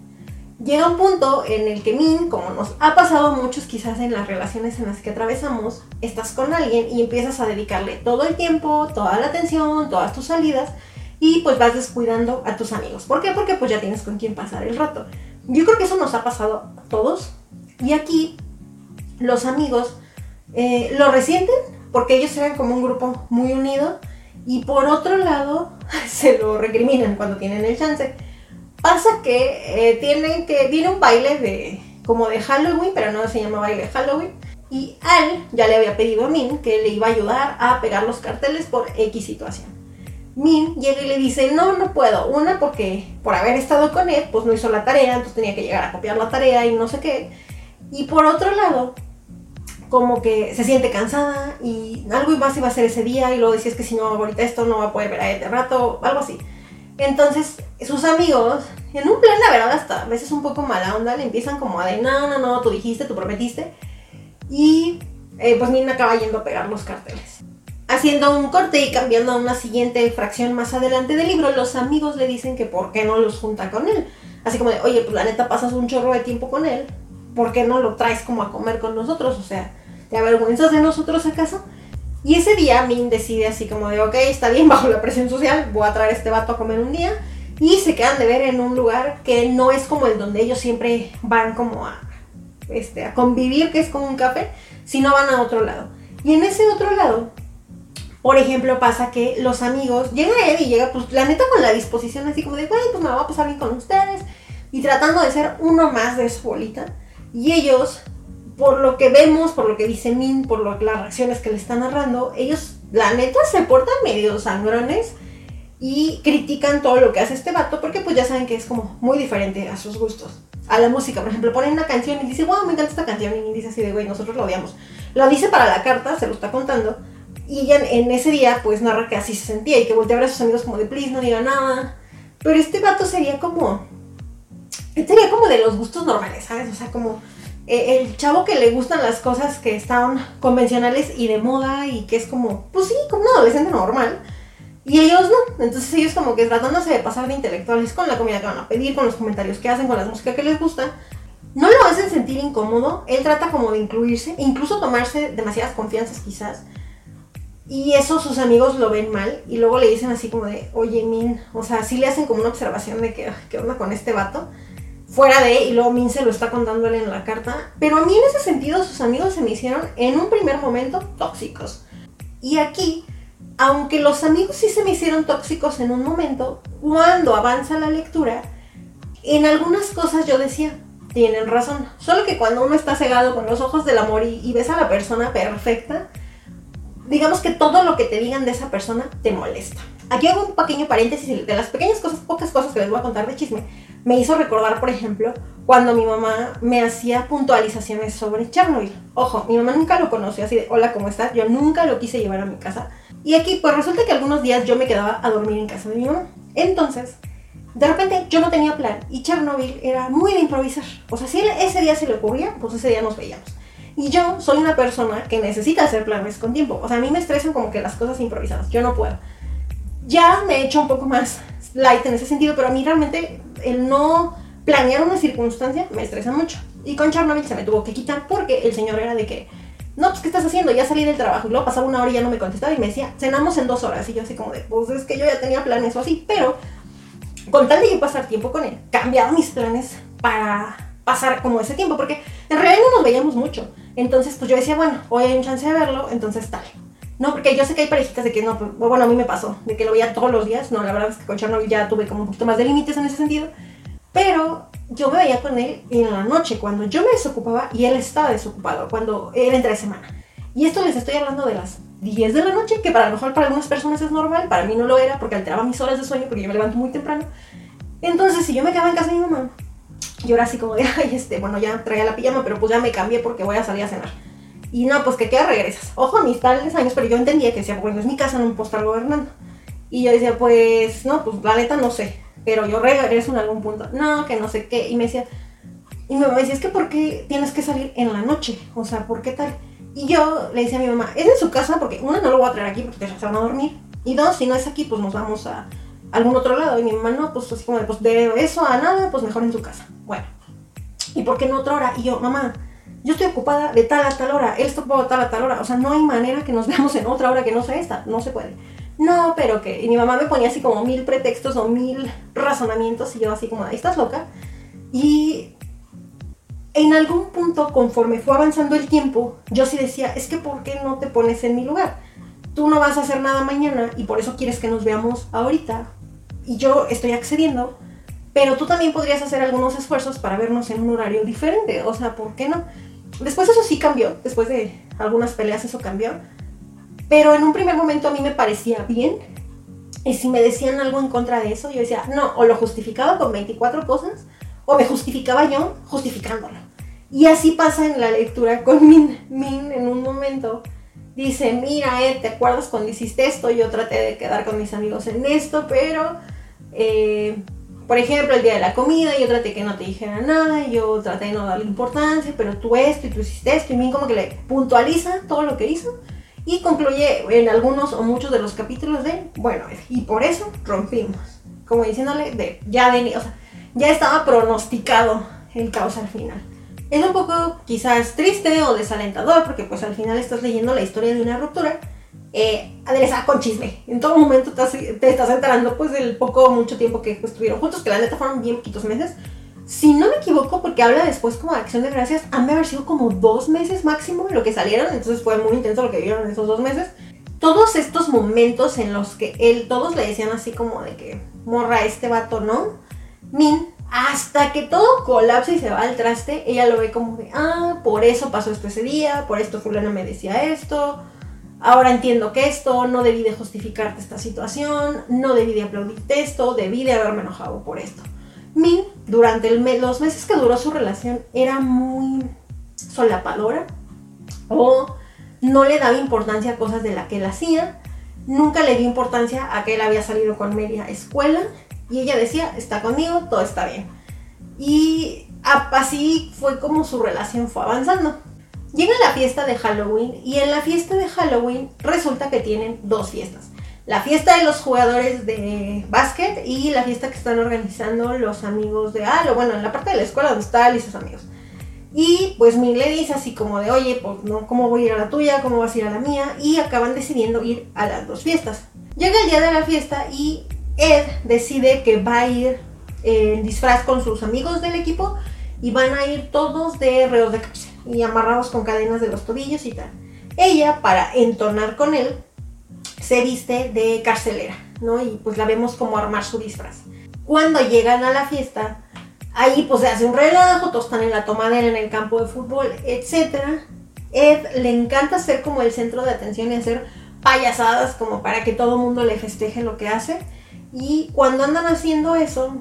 Llega un punto en el que Min, como nos ha pasado muchos quizás en las relaciones en las que atravesamos, estás con alguien y empiezas a dedicarle todo el tiempo, toda la atención, todas tus salidas y pues vas descuidando a tus amigos. ¿Por qué? Porque pues ya tienes con quién pasar el rato. Yo creo que eso nos ha pasado a todos. Y aquí los amigos eh, lo resienten porque ellos eran como un grupo muy unido. Y por otro lado, [laughs] se lo recriminan cuando tienen el chance. Pasa que eh, tienen que. Viene un baile de. como de Halloween, pero no se llama baile de Halloween. Y Al ya le había pedido a Min que le iba a ayudar a pegar los carteles por X situación. Min llega y le dice, no, no puedo. Una, porque por haber estado con él, pues no hizo la tarea, entonces tenía que llegar a copiar la tarea y no sé qué. Y por otro lado, como que se siente cansada y algo más iba a hacer ese día y luego decía, es que si no ahorita esto no va a poder ver a de rato, algo así. Entonces, sus amigos, en un plan, la verdad, hasta a veces un poco mala onda, le empiezan como a de, no, no, no, tú dijiste, tú prometiste. Y eh, pues Min acaba yendo a pegar los carteles. Haciendo un corte y cambiando a una siguiente fracción más adelante del libro, los amigos le dicen que por qué no los junta con él. Así como de, oye, pues la neta pasas un chorro de tiempo con él, ¿por qué no lo traes como a comer con nosotros? O sea, ¿te avergüenzas de nosotros acaso? Y ese día Min decide así como de, ok, está bien, [laughs] bajo la presión social, voy a traer este vato a comer un día. y se quedan de ver en un lugar que no es como el donde ellos siempre van como a, este, a convivir, que es como un café, sino van a otro lado. Y en ese otro lado, por ejemplo, pasa que los amigos, llega Ed y llega, pues la neta con la disposición así como de, bueno, pues me voy a pasar bien con ustedes, y tratando de ser uno más de su bolita. Y ellos, por lo que vemos, por lo que dice Min, por lo, las reacciones que le están narrando, ellos, la neta, se portan medio sangrones y critican todo lo que hace este vato porque pues ya saben que es como muy diferente a sus gustos. A la música, por ejemplo, ponen una canción y dice, wow, me encanta esta canción y dice así de, güey, nosotros lo odiamos. Lo dice para la carta, se lo está contando y ella en ese día pues narra que así se sentía y que voltea a sus amigos como de, please, no diga nada. Pero este vato sería como, sería como de los gustos normales, ¿sabes? O sea, como eh, el chavo que le gustan las cosas que están convencionales y de moda y que es como, pues sí, como un adolescente normal y ellos no. Entonces ellos como que tratándose de pasar de intelectuales con la comida que van a pedir, con los comentarios que hacen, con la música que les gusta, no lo hacen sentir incómodo. Él trata como de incluirse, incluso tomarse demasiadas confianzas quizás. Y eso sus amigos lo ven mal y luego le dicen así como de, oye Min, o sea, sí le hacen como una observación de que, ¿qué onda con este vato? Fuera de, y luego Min se lo está contando él en la carta. Pero a mí en ese sentido sus amigos se me hicieron en un primer momento tóxicos. Y aquí aunque los amigos sí se me hicieron tóxicos en un momento, cuando avanza la lectura, en algunas cosas yo decía, tienen razón. Solo que cuando uno está cegado con los ojos del amor y, ves a la persona perfecta, digamos que todo lo que te digan de esa persona te molesta. Aquí hago un pequeño paréntesis de las pequeñas cosas, pocas cosas que les voy a contar de chisme. Me hizo recordar, por ejemplo, cuando mi mamá me hacía puntualizaciones sobre Chernobyl. Ojo, mi mamá nunca lo conoció así de, hola, ¿cómo estás? Yo nunca lo quise llevar a mi casa y aquí, pues resulta que algunos días yo me quedaba a dormir en casa de mi mamá. Entonces, de repente yo no tenía plan y Chernobyl era muy de improvisar. O sea, si ese día se le ocurría, pues ese día nos veíamos. Y yo soy una persona que necesita hacer planes con tiempo. O sea, a mí me estresan como que las cosas improvisadas. Yo no puedo. Ya me he hecho un poco más light en ese sentido, pero a mí realmente el no planear una circunstancia me estresa mucho. Y con Chernobyl se me tuvo que quitar porque el señor era de que no, pues ¿qué estás haciendo? Ya salí del trabajo. Y luego pasaba una hora y ya no me contestaba y me decía, cenamos en dos horas. Y yo así como de, pues es que yo ya tenía planes o así, pero con tal de yo pasar tiempo con él, cambiaba mis planes para pasar como ese tiempo, porque en realidad no nos veíamos mucho. Entonces, pues yo decía, bueno, hoy hay un chance de verlo, entonces tal. No, porque yo sé que hay parejitas de que no, pues, bueno, a mí me pasó, de que lo veía todos los días. No, la verdad es que con Chernobyl ya tuve como un poquito más de límites en ese sentido. Pero yo me veía con él en la noche, cuando yo me desocupaba y él estaba desocupado, cuando era entre semana. Y esto les estoy hablando de las 10 de la noche, que para lo mejor para algunas personas es normal, para mí no lo era porque alteraba mis horas de sueño porque yo me levanto muy temprano. Entonces, si yo me quedaba en casa de mi mamá, yo era así como de, ay, este, bueno, ya traía la pijama, pero pues ya me cambié porque voy a salir a cenar. Y no, pues que queda regresas. Ojo, mis tales años, pero yo entendía que decía, bueno, es mi casa, no puedo estar gobernando. Y yo decía, pues, no, pues la neta no sé pero yo regreso en algún punto. No, que no sé qué. Y me decía, y mi mamá decía, es que ¿por qué tienes que salir en la noche? O sea, ¿por qué tal? Y yo le decía a mi mamá, es en su casa porque una no lo voy a traer aquí porque te van a dormir. Y dos, si no es aquí, pues nos vamos a algún otro lado. Y mi mamá, no, pues así como pues de eso a nada, pues mejor en su casa. Bueno. ¿Y por qué no otra hora? Y yo, mamá, yo estoy ocupada de tal a tal hora, él está ocupado de tal a tal hora. O sea, no hay manera que nos veamos en otra hora que no sea esta. No se puede no, pero que. Y mi mamá me ponía así como mil pretextos o mil razonamientos y yo así como, estás loca. Y en algún punto, conforme fue avanzando el tiempo, yo sí decía, es que ¿por qué no te pones en mi lugar? Tú no vas a hacer nada mañana y por eso quieres que nos veamos ahorita. Y yo estoy accediendo, pero tú también podrías hacer algunos esfuerzos para vernos en un horario diferente. O sea, ¿por qué no? Después eso sí cambió, después de algunas peleas eso cambió pero en un primer momento a mí me parecía bien. Y si me decían algo en contra de eso, yo decía, no, o lo justificaba con 24 cosas, o me justificaba yo justificándolo. Y así pasa en la lectura con Min. Min en un momento dice, mira, eh, ¿te acuerdas cuando hiciste esto? Yo traté de quedar con mis amigos en esto, pero, eh, por ejemplo, el día de la comida, yo traté que no te dijera nada, yo traté de no darle importancia, pero tú esto y tú hiciste esto, y Min como que le puntualiza todo lo que hizo y concluye en algunos o muchos de los capítulos de, bueno, y por eso rompimos. Como diciéndole, de, ya, de, o sea, ya estaba pronosticado el caos al final. Es un poco quizás triste o desalentador porque pues al final estás leyendo la historia de una ruptura eh, aderezada con chisme. En todo momento te estás enterando pues del poco mucho tiempo que estuvieron juntos, que la neta fueron bien poquitos meses. Si no me equivoco, porque habla después como de acción de gracias, han de haber sido como dos meses máximo lo que salieron, entonces fue muy intenso lo que vieron en esos dos meses. Todos estos momentos en los que él, todos le decían así como de que morra este vato, ¿no? Min, hasta que todo colapsa y se va al traste, ella lo ve como de, ah, por eso pasó esto ese día, por esto fulano me decía esto, ahora entiendo que esto, no debí de justificarte esta situación, no debí de aplaudirte esto, debí de haberme enojado por esto. Min, durante los meses que duró su relación, era muy solapadora o no le daba importancia a cosas de las que él hacía, nunca le dio importancia a que él había salido con media escuela y ella decía, está conmigo, todo está bien. Y así fue como su relación fue avanzando. Llega la fiesta de Halloween y en la fiesta de Halloween resulta que tienen dos fiestas. La fiesta de los jugadores de básquet y la fiesta que están organizando los amigos de Alo, bueno, en la parte de la escuela donde está y sus amigos. Y pues mi le dice así como de, oye, pues no, ¿cómo voy a ir a la tuya? ¿Cómo vas a ir a la mía? Y acaban decidiendo ir a las dos fiestas. Llega el día de la fiesta y Ed decide que va a ir en disfraz con sus amigos del equipo y van a ir todos de reos de cárcel y amarrados con cadenas de los tobillos y tal. Ella, para entonar con él, se viste de carcelera, ¿no? Y pues la vemos como armar su disfraz. Cuando llegan a la fiesta, ahí pues se hace un relajo, todos están en la tomadera, en el campo de fútbol, etc. Ed le encanta ser como el centro de atención y hacer payasadas como para que todo el mundo le festeje lo que hace. Y cuando andan haciendo eso,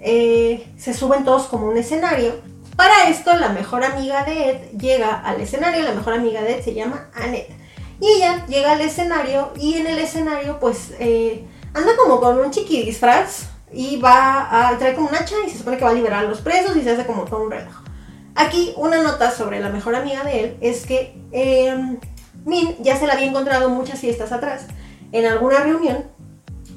eh, se suben todos como un escenario. Para esto, la mejor amiga de Ed llega al escenario. La mejor amiga de Ed se llama Annette. Y ella llega al escenario y en el escenario, pues, eh, anda como con un chiqui disfraz y va a traer como un hacha y se supone que va a liberar a los presos y se hace como todo un relajo. Aquí, una nota sobre la mejor amiga de él es que em, Min ya se la había encontrado muchas fiestas atrás en alguna reunión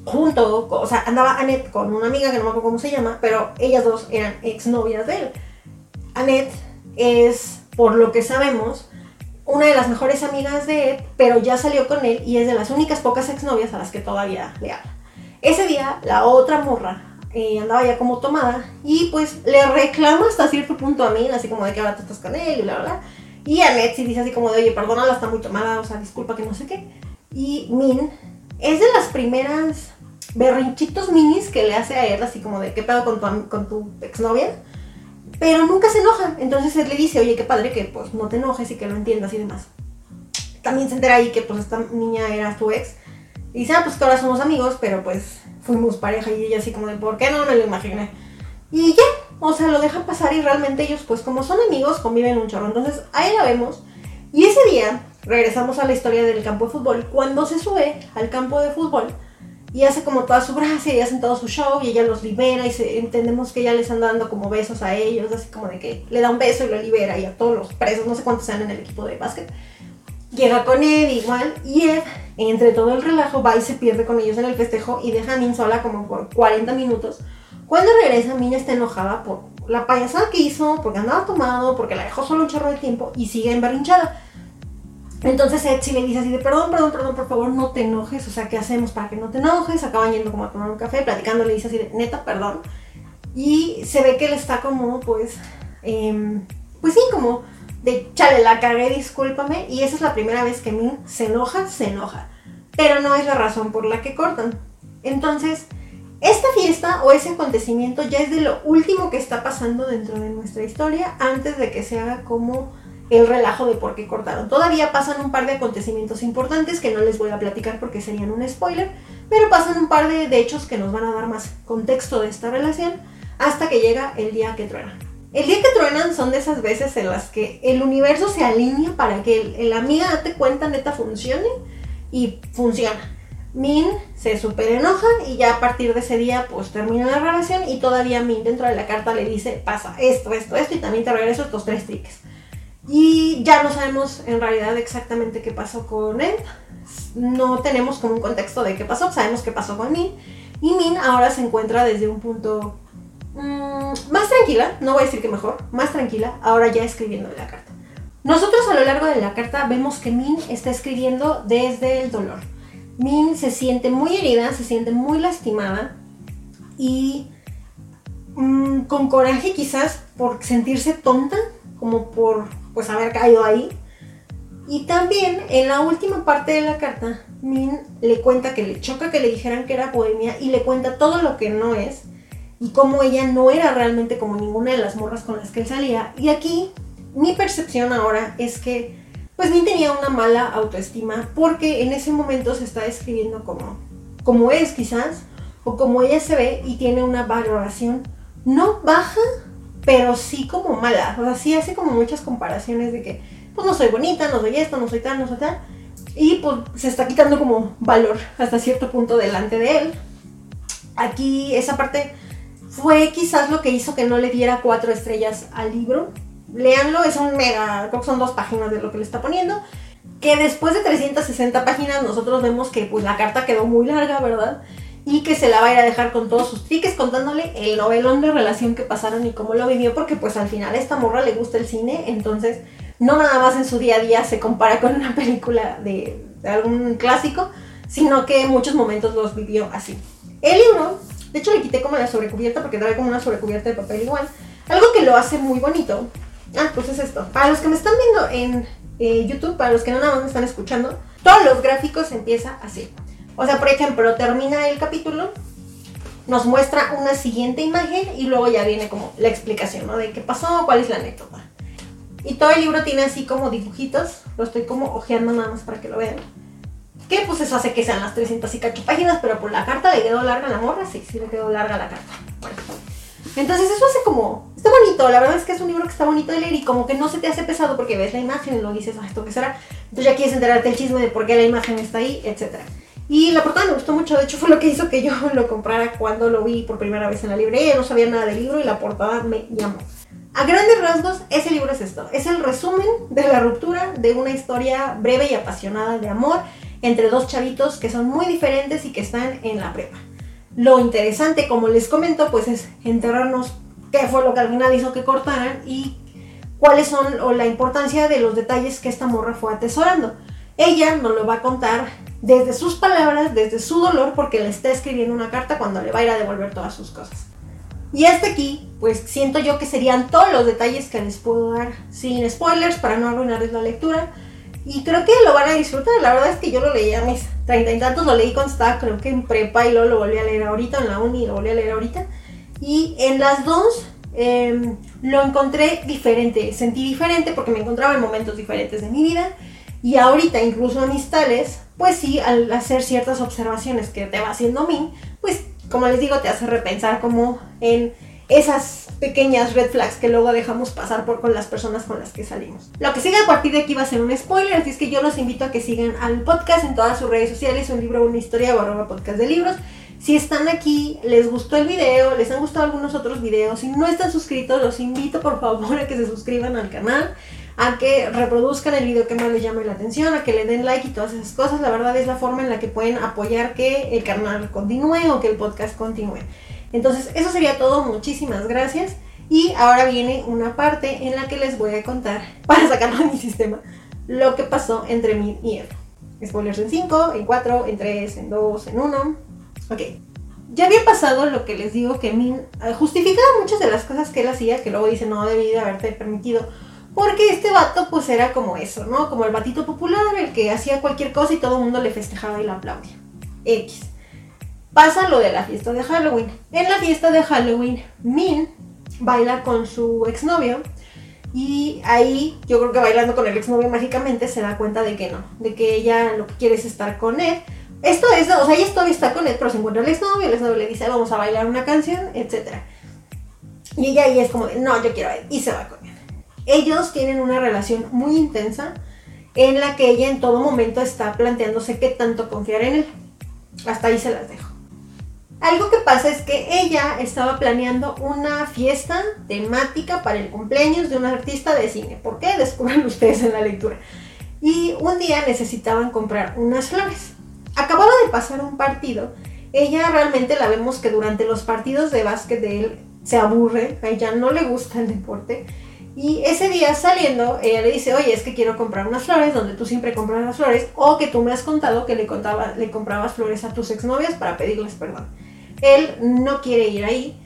junto, o sea, andaba Annette con una amiga que no me acuerdo cómo se llama, pero ellas dos eran exnovias de él. Annette es, por lo que sabemos, una de las mejores amigas de Ed, pero ya salió con él y es de las únicas pocas exnovias a las que todavía le habla. Ese día, la otra morra eh, andaba ya como tomada y pues le reclama hasta cierto punto a mí, así como de que ahora tú estás con él y bla, bla, bla. Y Annette sí dice así como de, oye, perdónala, está muy tomada, o sea, disculpa que no sé qué. Y Min es de las primeras berrinchitos minis que le hace a él, así como de qué pedo con tu, con tu exnovia, pero nunca se enoja. Entonces él le dice, oye, qué padre que pues no te enojes y que lo entiendas y demás. También se entera ahí que pues esta niña era tu ex. Y dice, ah, pues que ahora somos amigos, pero pues fuimos pareja y ella así como de, ¿por qué no me lo imaginé? Y ya, o sea, lo dejan pasar y realmente ellos pues como son amigos conviven un chorro. Entonces ahí la vemos. Y ese día regresamos a la historia del campo de fútbol. Cuando se sube al campo de fútbol, y hace como toda su gracia y hacen todo su show y ella los libera y se, entendemos que ella les anda dando como besos a ellos, así como de que le da un beso y lo libera y a todos los presos, no sé cuántos sean en el equipo de básquet. Llega con Ed igual y Ed, entre todo el relajo, va y se pierde con ellos en el festejo y deja a Min sola como por 40 minutos. Cuando regresa, Min está enojada por la payasada que hizo, porque andaba tomado, porque la dejó solo un chorro de tiempo y sigue emberrinchada. Entonces Ed le dice así de, perdón, perdón, perdón, por favor, no te enojes, o sea, ¿qué hacemos para que no te enojes? Acaban yendo como a tomar un café, platicando, le dice así de, neta, perdón. Y se ve que él está como, pues, eh, pues sí, como de, chale, la cagué, discúlpame. Y esa es la primera vez que Min se enoja, se enoja. Pero no es la razón por la que cortan. Entonces, esta fiesta o ese acontecimiento ya es de lo último que está pasando dentro de nuestra historia antes de que se haga como el relajo de por qué cortaron. Todavía pasan un par de acontecimientos importantes que no les voy a platicar porque serían un spoiler, pero pasan un par de, hechos que nos van a dar más contexto de esta relación hasta que llega el día que truenan. El día que truenan son de esas veces en las que el universo se alinea para que el, amiga date cuenta neta funcione y funciona. Min se super enoja y ya a partir de ese día pues termina la relación y todavía Min dentro de la carta le dice pasa esto, esto, esto y también te regreso estos tres tickets. Y ya no sabemos en realidad exactamente qué pasó con él. No tenemos como un contexto de qué pasó, sabemos qué pasó con Min. Y Min ahora se encuentra desde un punto mm, más tranquila, no voy a decir que mejor, más tranquila, ahora ya escribiendo la carta. Nosotros a lo largo de la carta vemos que Min está escribiendo desde el dolor. Min se siente muy herida, se siente muy lastimada y mm, con coraje quizás por sentirse tonta, como por pues haber caído ahí. Y también en la última parte de la carta, Min le cuenta que le choca que le dijeran que era bohemia y le cuenta todo lo que no es y cómo ella no era realmente como ninguna de las morras con las que él salía. Y aquí mi percepción ahora es que pues Min tenía una mala autoestima porque en ese momento se está describiendo como, como es quizás o como ella se ve y tiene una valoración no baja, pero sí como mala. O sea, sí hace como muchas comparaciones de que pues no soy bonita, no soy esto, no soy tal, no soy tal. Y pues se está quitando como valor hasta cierto punto delante de él. Aquí esa parte fue quizás lo que hizo que no le diera cuatro estrellas al libro. Leanlo, es un mega, creo que son dos páginas de lo que le está poniendo. Que después de 360 páginas nosotros vemos que pues la carta quedó muy larga, ¿verdad? Y que se la va a ir a dejar con todos sus tickets contándole el novelón de relación que pasaron y cómo lo vivió, porque pues al final a esta morra le gusta el cine, entonces no nada más en su día a día se compara con una película de, de algún clásico, sino que en muchos momentos los vivió así. El libro de hecho, le quité como la sobrecubierta porque trae como una sobrecubierta de papel igual. Algo que lo hace muy bonito. Ah, pues es esto. Para los que me están viendo en eh, YouTube, para los que no nada más me están escuchando, todos los gráficos empieza así. O sea, por ejemplo, termina el capítulo, nos muestra una siguiente imagen y luego ya viene como la explicación, ¿no? De qué pasó, cuál es la anécdota. Y todo el libro tiene así como dibujitos, lo estoy como ojeando nada más para que lo vean. Que pues eso hace que sean las 300 y cacho páginas, pero por la carta le quedó larga la morra, sí, sí le quedó larga la carta. Bueno. Entonces eso hace como, está bonito, la verdad es que es un libro que está bonito de leer y como que no se te hace pesado porque ves la imagen y lo dices, ah, ¿esto qué será? Entonces ya quieres enterarte el chisme de por qué la imagen está ahí, etc. Y la portada me gustó mucho, de hecho fue lo que hizo que yo [laughs] lo comprara cuando lo vi por primera vez en la librería, no sabía nada del libro y la portada me llamó. A grandes rasgos, ese libro es esto, es el resumen de la ruptura de una historia breve y apasionada de amor entre dos chavitos que son muy diferentes y que están en la prepa. Lo interesante, como les comento, pues es enterarnos qué fue lo que al final hizo que cortaran y cuáles son o la importancia de los detalles que esta morra fue atesorando. Ella nos lo va a contar desde sus palabras, desde su dolor, porque le está escribiendo una carta cuando le va a ir a devolver todas sus cosas. Y hasta aquí, pues siento yo que serían todos los detalles que les puedo dar sin spoilers para no arruinarles la lectura. Y creo que lo van a disfrutar. La verdad es que yo lo leí a mis treinta y tantos, lo leí cuando estaba creo que en prepa y luego lo volví a leer ahorita, en la uni lo volví a leer ahorita. Y en las dos em, lo encontré diferente, sentí diferente porque me encontraba en momentos diferentes de mi vida. Y ahorita, incluso a mis tales, pues sí, al hacer ciertas observaciones que te va haciendo mí, pues como les digo, te hace repensar como en esas pequeñas red flags que luego dejamos pasar por con las personas con las que salimos. Lo que sigue a partir de aquí va a ser un spoiler, así es que yo los invito a que sigan al podcast en todas sus redes sociales, un libro, una historia o arroba podcast de libros. Si están aquí, les gustó el video, les han gustado algunos otros videos, si no están suscritos, los invito por favor a que se suscriban al canal, a que reproduzcan el video que más les llame la atención, a que le den like y todas esas cosas. La verdad es la forma en la que pueden apoyar que el canal continúe o que el podcast continúe. Entonces, eso sería todo. Muchísimas gracias. Y ahora viene una parte en la que les voy a contar, [laughs] para sacarlo de mi sistema, lo que pasó entre mí y él. Spoilers en 5, en 4, en 3, en 2, en 1. Ok. Ya había pasado lo que les digo que Min eh, justificaba muchas de las cosas que él hacía, que luego dice no debí de haberte permitido. Porque este vato pues era como eso, ¿no? Como el batito popular, el que hacía cualquier cosa y todo el mundo le festejaba y lo aplaudía. X pasa lo de la fiesta de Halloween. En la fiesta de Halloween, Min baila con su exnovio y ahí yo creo que bailando con el exnovio mágicamente se da cuenta de que no, de que ella lo que quiere es estar con él. Esto es, o sea, ella todavía está con él, pero se encuentra el exnovio, el exnovio le dice vamos a bailar una canción, etc. Y ella ahí es como, no, yo quiero ir, y se va con. Ellos tienen una relación muy intensa en la que ella en todo momento está planteándose qué tanto confiar en él. Hasta ahí se las dejo. Algo que pasa es que ella estaba planeando una fiesta temática para el cumpleaños de un artista de cine. ¿Por qué? Descubran [laughs] ustedes en la lectura. Y un día necesitaban comprar unas flores. Acababa de pasar un partido. Ella realmente la vemos que durante los partidos de básquet de él se aburre, a ella no le gusta el deporte. Y ese día saliendo, ella le dice, oye, es que quiero comprar unas flores donde tú siempre compras las flores, o que tú me has contado que le, contaba, le comprabas flores a tus exnovias para pedirles perdón. Él no quiere ir ahí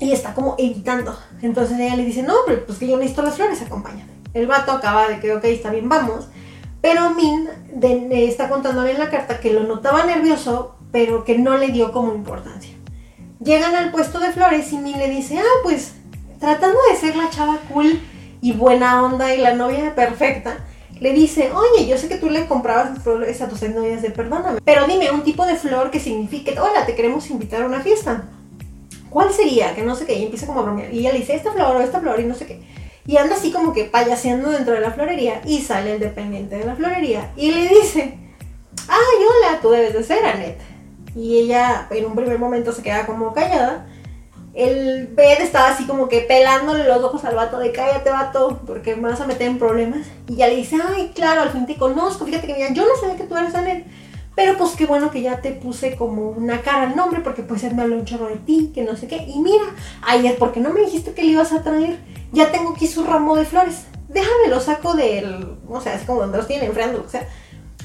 y está como evitando. Entonces ella le dice, no, pero pues que yo necesito las flores, acompáñame. El vato acaba de que, ok, está bien, vamos. Pero Min de, está contándole en la carta que lo notaba nervioso, pero que no le dio como importancia. Llegan al puesto de flores y Min le dice, ah, pues tratando de ser la chava cool y buena onda y la novia perfecta, le dice, oye, yo sé que tú le comprabas flores a tus novias de perdóname, pero dime un tipo de flor que signifique, hola, te queremos invitar a una fiesta. ¿Cuál sería? Que no sé qué, y empieza como a bromear. Y ella le dice, esta flor o esta flor y no sé qué. Y anda así como que payaseando dentro de la florería y sale el dependiente de la florería y le dice, ay, hola, tú debes de ser Annette. Y ella en un primer momento se queda como callada el Ben estaba así como que pelándole los ojos al vato de cállate vato, porque me vas a meter en problemas. Y ya le dice, ay, claro, al fin te conozco, fíjate que mira, yo no sabía que tú eres Anel. Pero pues qué bueno que ya te puse como una cara al nombre, porque pues él me habló un chorro de ti, que no sé qué. Y mira, ayer, porque no me dijiste que le ibas a traer? Ya tengo aquí su ramo de flores. Déjame lo saco del, o sea, es como donde los tienen enfriando, o sea,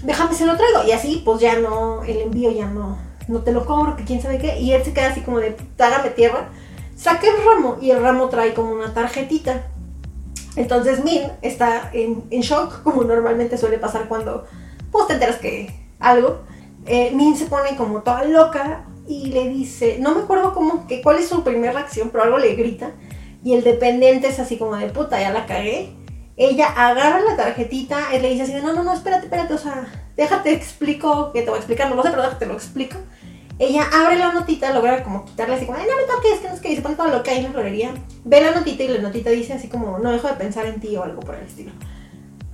déjame se lo traigo. Y así, pues ya no, el envío ya no, no te lo cobro, que quién sabe qué. Y él se queda así como de, tágame tierra. Saca el ramo y el ramo trae como una tarjetita. Entonces Min está en, shock, [laughs] como normalmente suele pasar cuando pues, te enteras que algo. Eh, Min se pone como toda loca y le dice, no me acuerdo cómo, que, cuál es su primera reacción, pero algo le grita. Y el dependiente es así como de puta, ya la cagué. Ella agarra la tarjetita, él le dice así, no, no, no, espérate, espérate, o sea, déjate explico, que te voy a explicar, no lo sé, pero déjate lo explico. Ella abre la notita, logra como quitarle así como, ay, no me toques, que no es que, y se lo que hay en la florería. Ve la notita y la notita dice así como, no dejo de pensar en ti o algo por el estilo.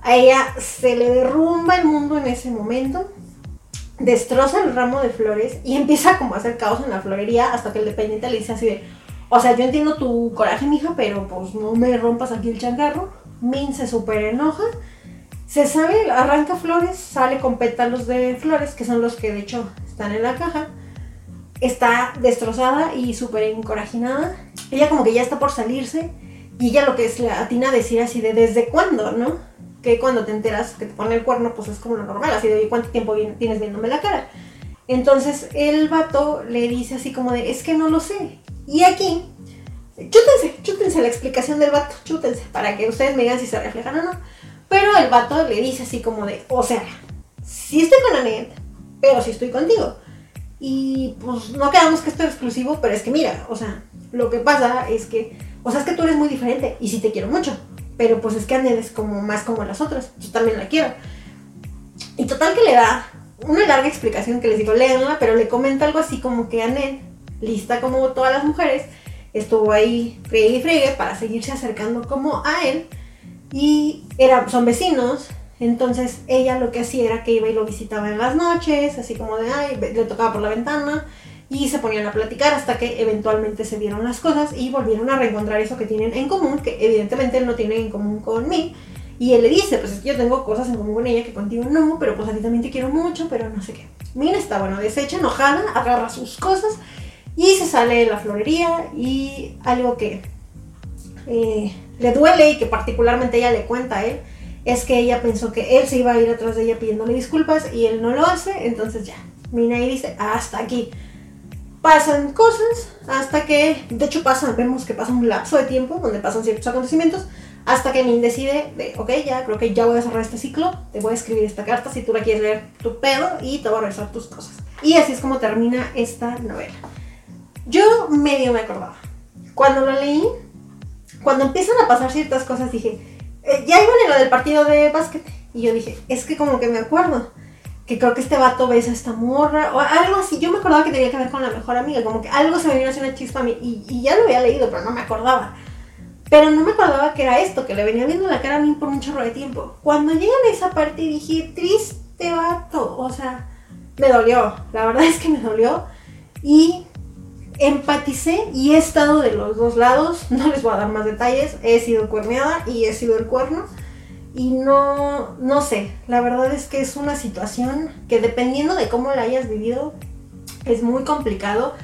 A ella se le derrumba el mundo en ese momento, destroza el ramo de flores y empieza como a hacer caos en la florería hasta que el dependiente le dice así de, o sea, yo entiendo tu coraje, mija, pero pues no me rompas aquí el changarro. Min se super enoja. Se sabe, arranca flores, sale con pétalos de flores, que son los que de hecho están en la caja está destrozada y súper encorajinada. Ella como que ya está por salirse y ella lo que es la atina decir así de desde cuándo, ¿no? Que cuando te enteras que te pone el cuerno, pues es como lo normal, así de cuánto tiempo tienes viéndome la cara. Entonces el vato le dice así como de, es que no lo sé. Y aquí, chútense, chútense la explicación del vato, chútense, para que ustedes me digan si se reflejan o no. Pero el vato le dice así como de, o sea, sí estoy con Anet, pero sí estoy contigo. Y pues no quedamos que esto es exclusivo, pero es que mira, o sea, lo que pasa es que, o sea, es que tú eres muy diferente y sí te quiero mucho, pero pues es que Anel es como más como las otras, yo también la quiero. Y total que le da una larga explicación que les digo, léanla, pero le comenta algo así como que Anel, lista como todas las mujeres, estuvo ahí fregue y fregue para seguirse acercando como a él y era, son vecinos entonces ella lo que hacía era que iba y lo visitaba en las noches, así como de, ay, le tocaba por la ventana y se ponían a platicar hasta que eventualmente se dieron las cosas y volvieron a reencontrar eso que tienen en común, que evidentemente no tiene en común con mí. Y él le dice, pues es que yo tengo cosas en común con ella que contigo no, pero pues a ti también te quiero mucho, pero no sé qué. Mina está, bueno, deshecha, enojada, agarra sus cosas y se sale de la florería y algo que eh, le duele y que particularmente ella le cuenta a él es que ella pensó que él se iba a ir atrás de ella pidiéndole disculpas y él no lo hace, entonces ya. Mina y dice, hasta aquí. Pasan cosas hasta que, de hecho pasa, vemos que pasa un lapso de tiempo donde pasan ciertos acontecimientos hasta que Min decide de, ok, ya creo que ya voy a cerrar este ciclo, te voy a escribir esta carta si tú la quieres leer tu pedo y te voy a regresar tus cosas. Y así es como termina esta novela. Yo medio me acordaba. Cuando lo leí, cuando empiezan a pasar ciertas cosas dije, eh, ya iban en lo del partido de básquet. Y yo dije, es que como que me acuerdo que creo que este vato besa a esta morra o algo así. Yo me acordaba que tenía que ver con la mejor amiga, como que algo se me vino así una chispa a mí y, ya lo había leído, pero no me acordaba. Pero no me acordaba que era esto, que le venía viendo la cara a mí por un chorro de tiempo. Cuando llegan a esa parte dije, triste vato, o sea, me dolió, la verdad es que me dolió. Y empaticé y he estado de los dos lados, no les voy a dar más detalles, he sido cuerneada y he sido el cuerno. Y no, no sé, la verdad es que es una situación que dependiendo de cómo la hayas vivido es muy complicado.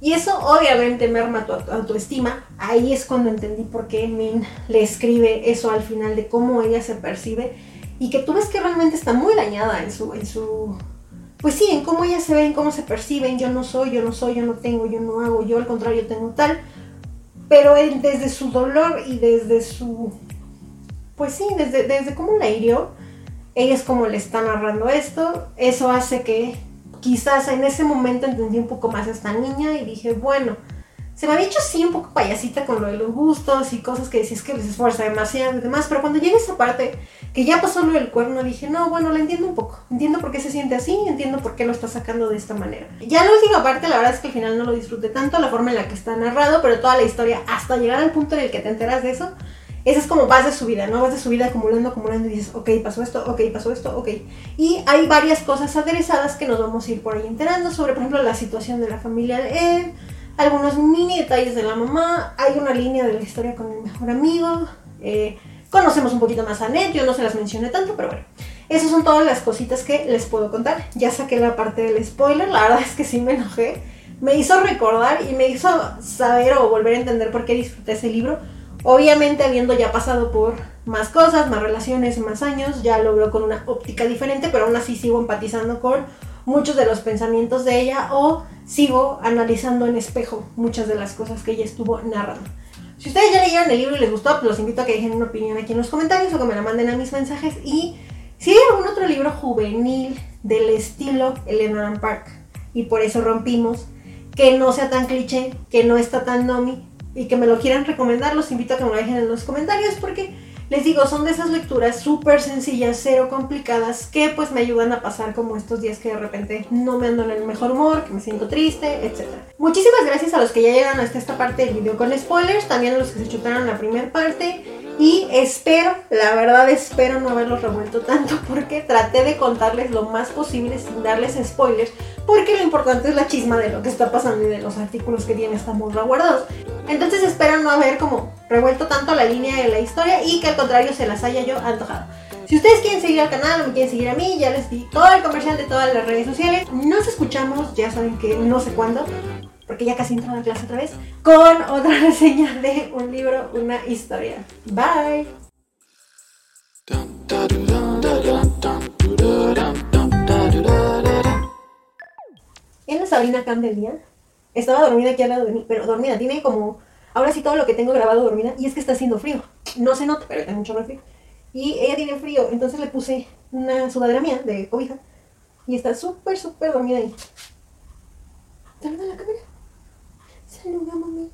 Y eso obviamente merma tu autoestima. Ahí es cuando entendí por qué Min le escribe eso al final de cómo ella se percibe. Y que tú ves que realmente está muy dañada en su, en su pues sí, en cómo ella se ve, en cómo se perciben, yo no soy, yo no soy, yo no tengo, yo no hago, yo al contrario tengo tal, pero desde su dolor y desde su, pues sí, desde, desde cómo la hirió, ella es como le está narrando esto, eso hace que quizás en ese momento entendí un poco más a esta niña y dije, bueno, se me había hecho así un poco payasita con lo de los gustos y cosas que decís que les esfuerza demasiado y demás, pero cuando llega esa parte que ya pasó lo del cuerno, dije, no, bueno, la entiendo un poco, entiendo por qué se siente así, entiendo por qué lo está sacando de esta manera. Ya la última parte, la verdad es que al final no lo disfruté tanto, la forma en la que está narrado, pero toda la historia, hasta llegar al punto en el que te enteras de eso, esa es como vas de su vida, ¿no? Vas de su vida acumulando, acumulando y dices, ok, pasó esto, ok, pasó esto, ok. Y hay varias cosas aderezadas que nos vamos a ir por ahí enterando sobre, por ejemplo, la situación de la familia de Ed, algunos mini detalles de la mamá, hay una línea de la historia con el mejor amigo, eh, conocemos un poquito más a Ned, yo no se las mencioné tanto, pero bueno. Esas son todas las cositas que les puedo contar. Ya saqué la parte del spoiler, la verdad es que sí me enojé. Me hizo recordar y me hizo saber o volver a entender por qué disfruté ese libro. Obviamente habiendo ya pasado por más cosas, más relaciones, más años, ya lo veo con una óptica diferente, pero aún así sigo empatizando con muchos de los pensamientos de ella o sigo analizando en espejo muchas de las cosas que ella estuvo narrando. Si ustedes ya leyeron el libro y les gustó, pues los invito a que dejen una opinión aquí en los comentarios o que me la manden a mis mensajes. Y si hay algún otro libro juvenil del estilo Eleanor Park y por eso rompimos, que no sea tan cliché, que no está tan nomi y que me lo quieran recomendar, los invito a que me lo dejen en los comentarios porque les digo, son de esas lecturas súper sencillas, cero complicadas, que pues me ayudan a pasar como estos días que de repente no me ando en el mejor humor, que me siento triste, etc. Muchísimas gracias a los que ya llegaron hasta esta parte del video con spoilers, también a los que se chutaron la primera parte. Y espero, la verdad espero no haberlos revuelto tanto [laughs] porque traté de contarles lo más posible sin darles spoilers, porque lo importante es la chisma de lo que está pasando y de los artículos que tiene esta morra guardados. Entonces espero no haber como revuelto tanto la línea de la historia y que al contrario se las haya yo antojado. Si ustedes quieren seguir al canal o me quieren seguir a mí, ya les di todo el comercial de todas las redes sociales. Nos escuchamos, ya saben que no sé cuándo, porque ya casi entro a clase otra vez, con otra reseña de un libro, una historia. Bye. En la Sabrina día, estaba dormida aquí al lado de mí, pero dormida, tiene como, ahora sí todo lo que tengo grabado dormida, y es que está haciendo frío. No se nota, pero tengo mucho frío. Y ella tiene frío, entonces le puse una sudadera mía de cobija, y está súper, súper dormida ahí. Saluda la cámara. Saluda, mami.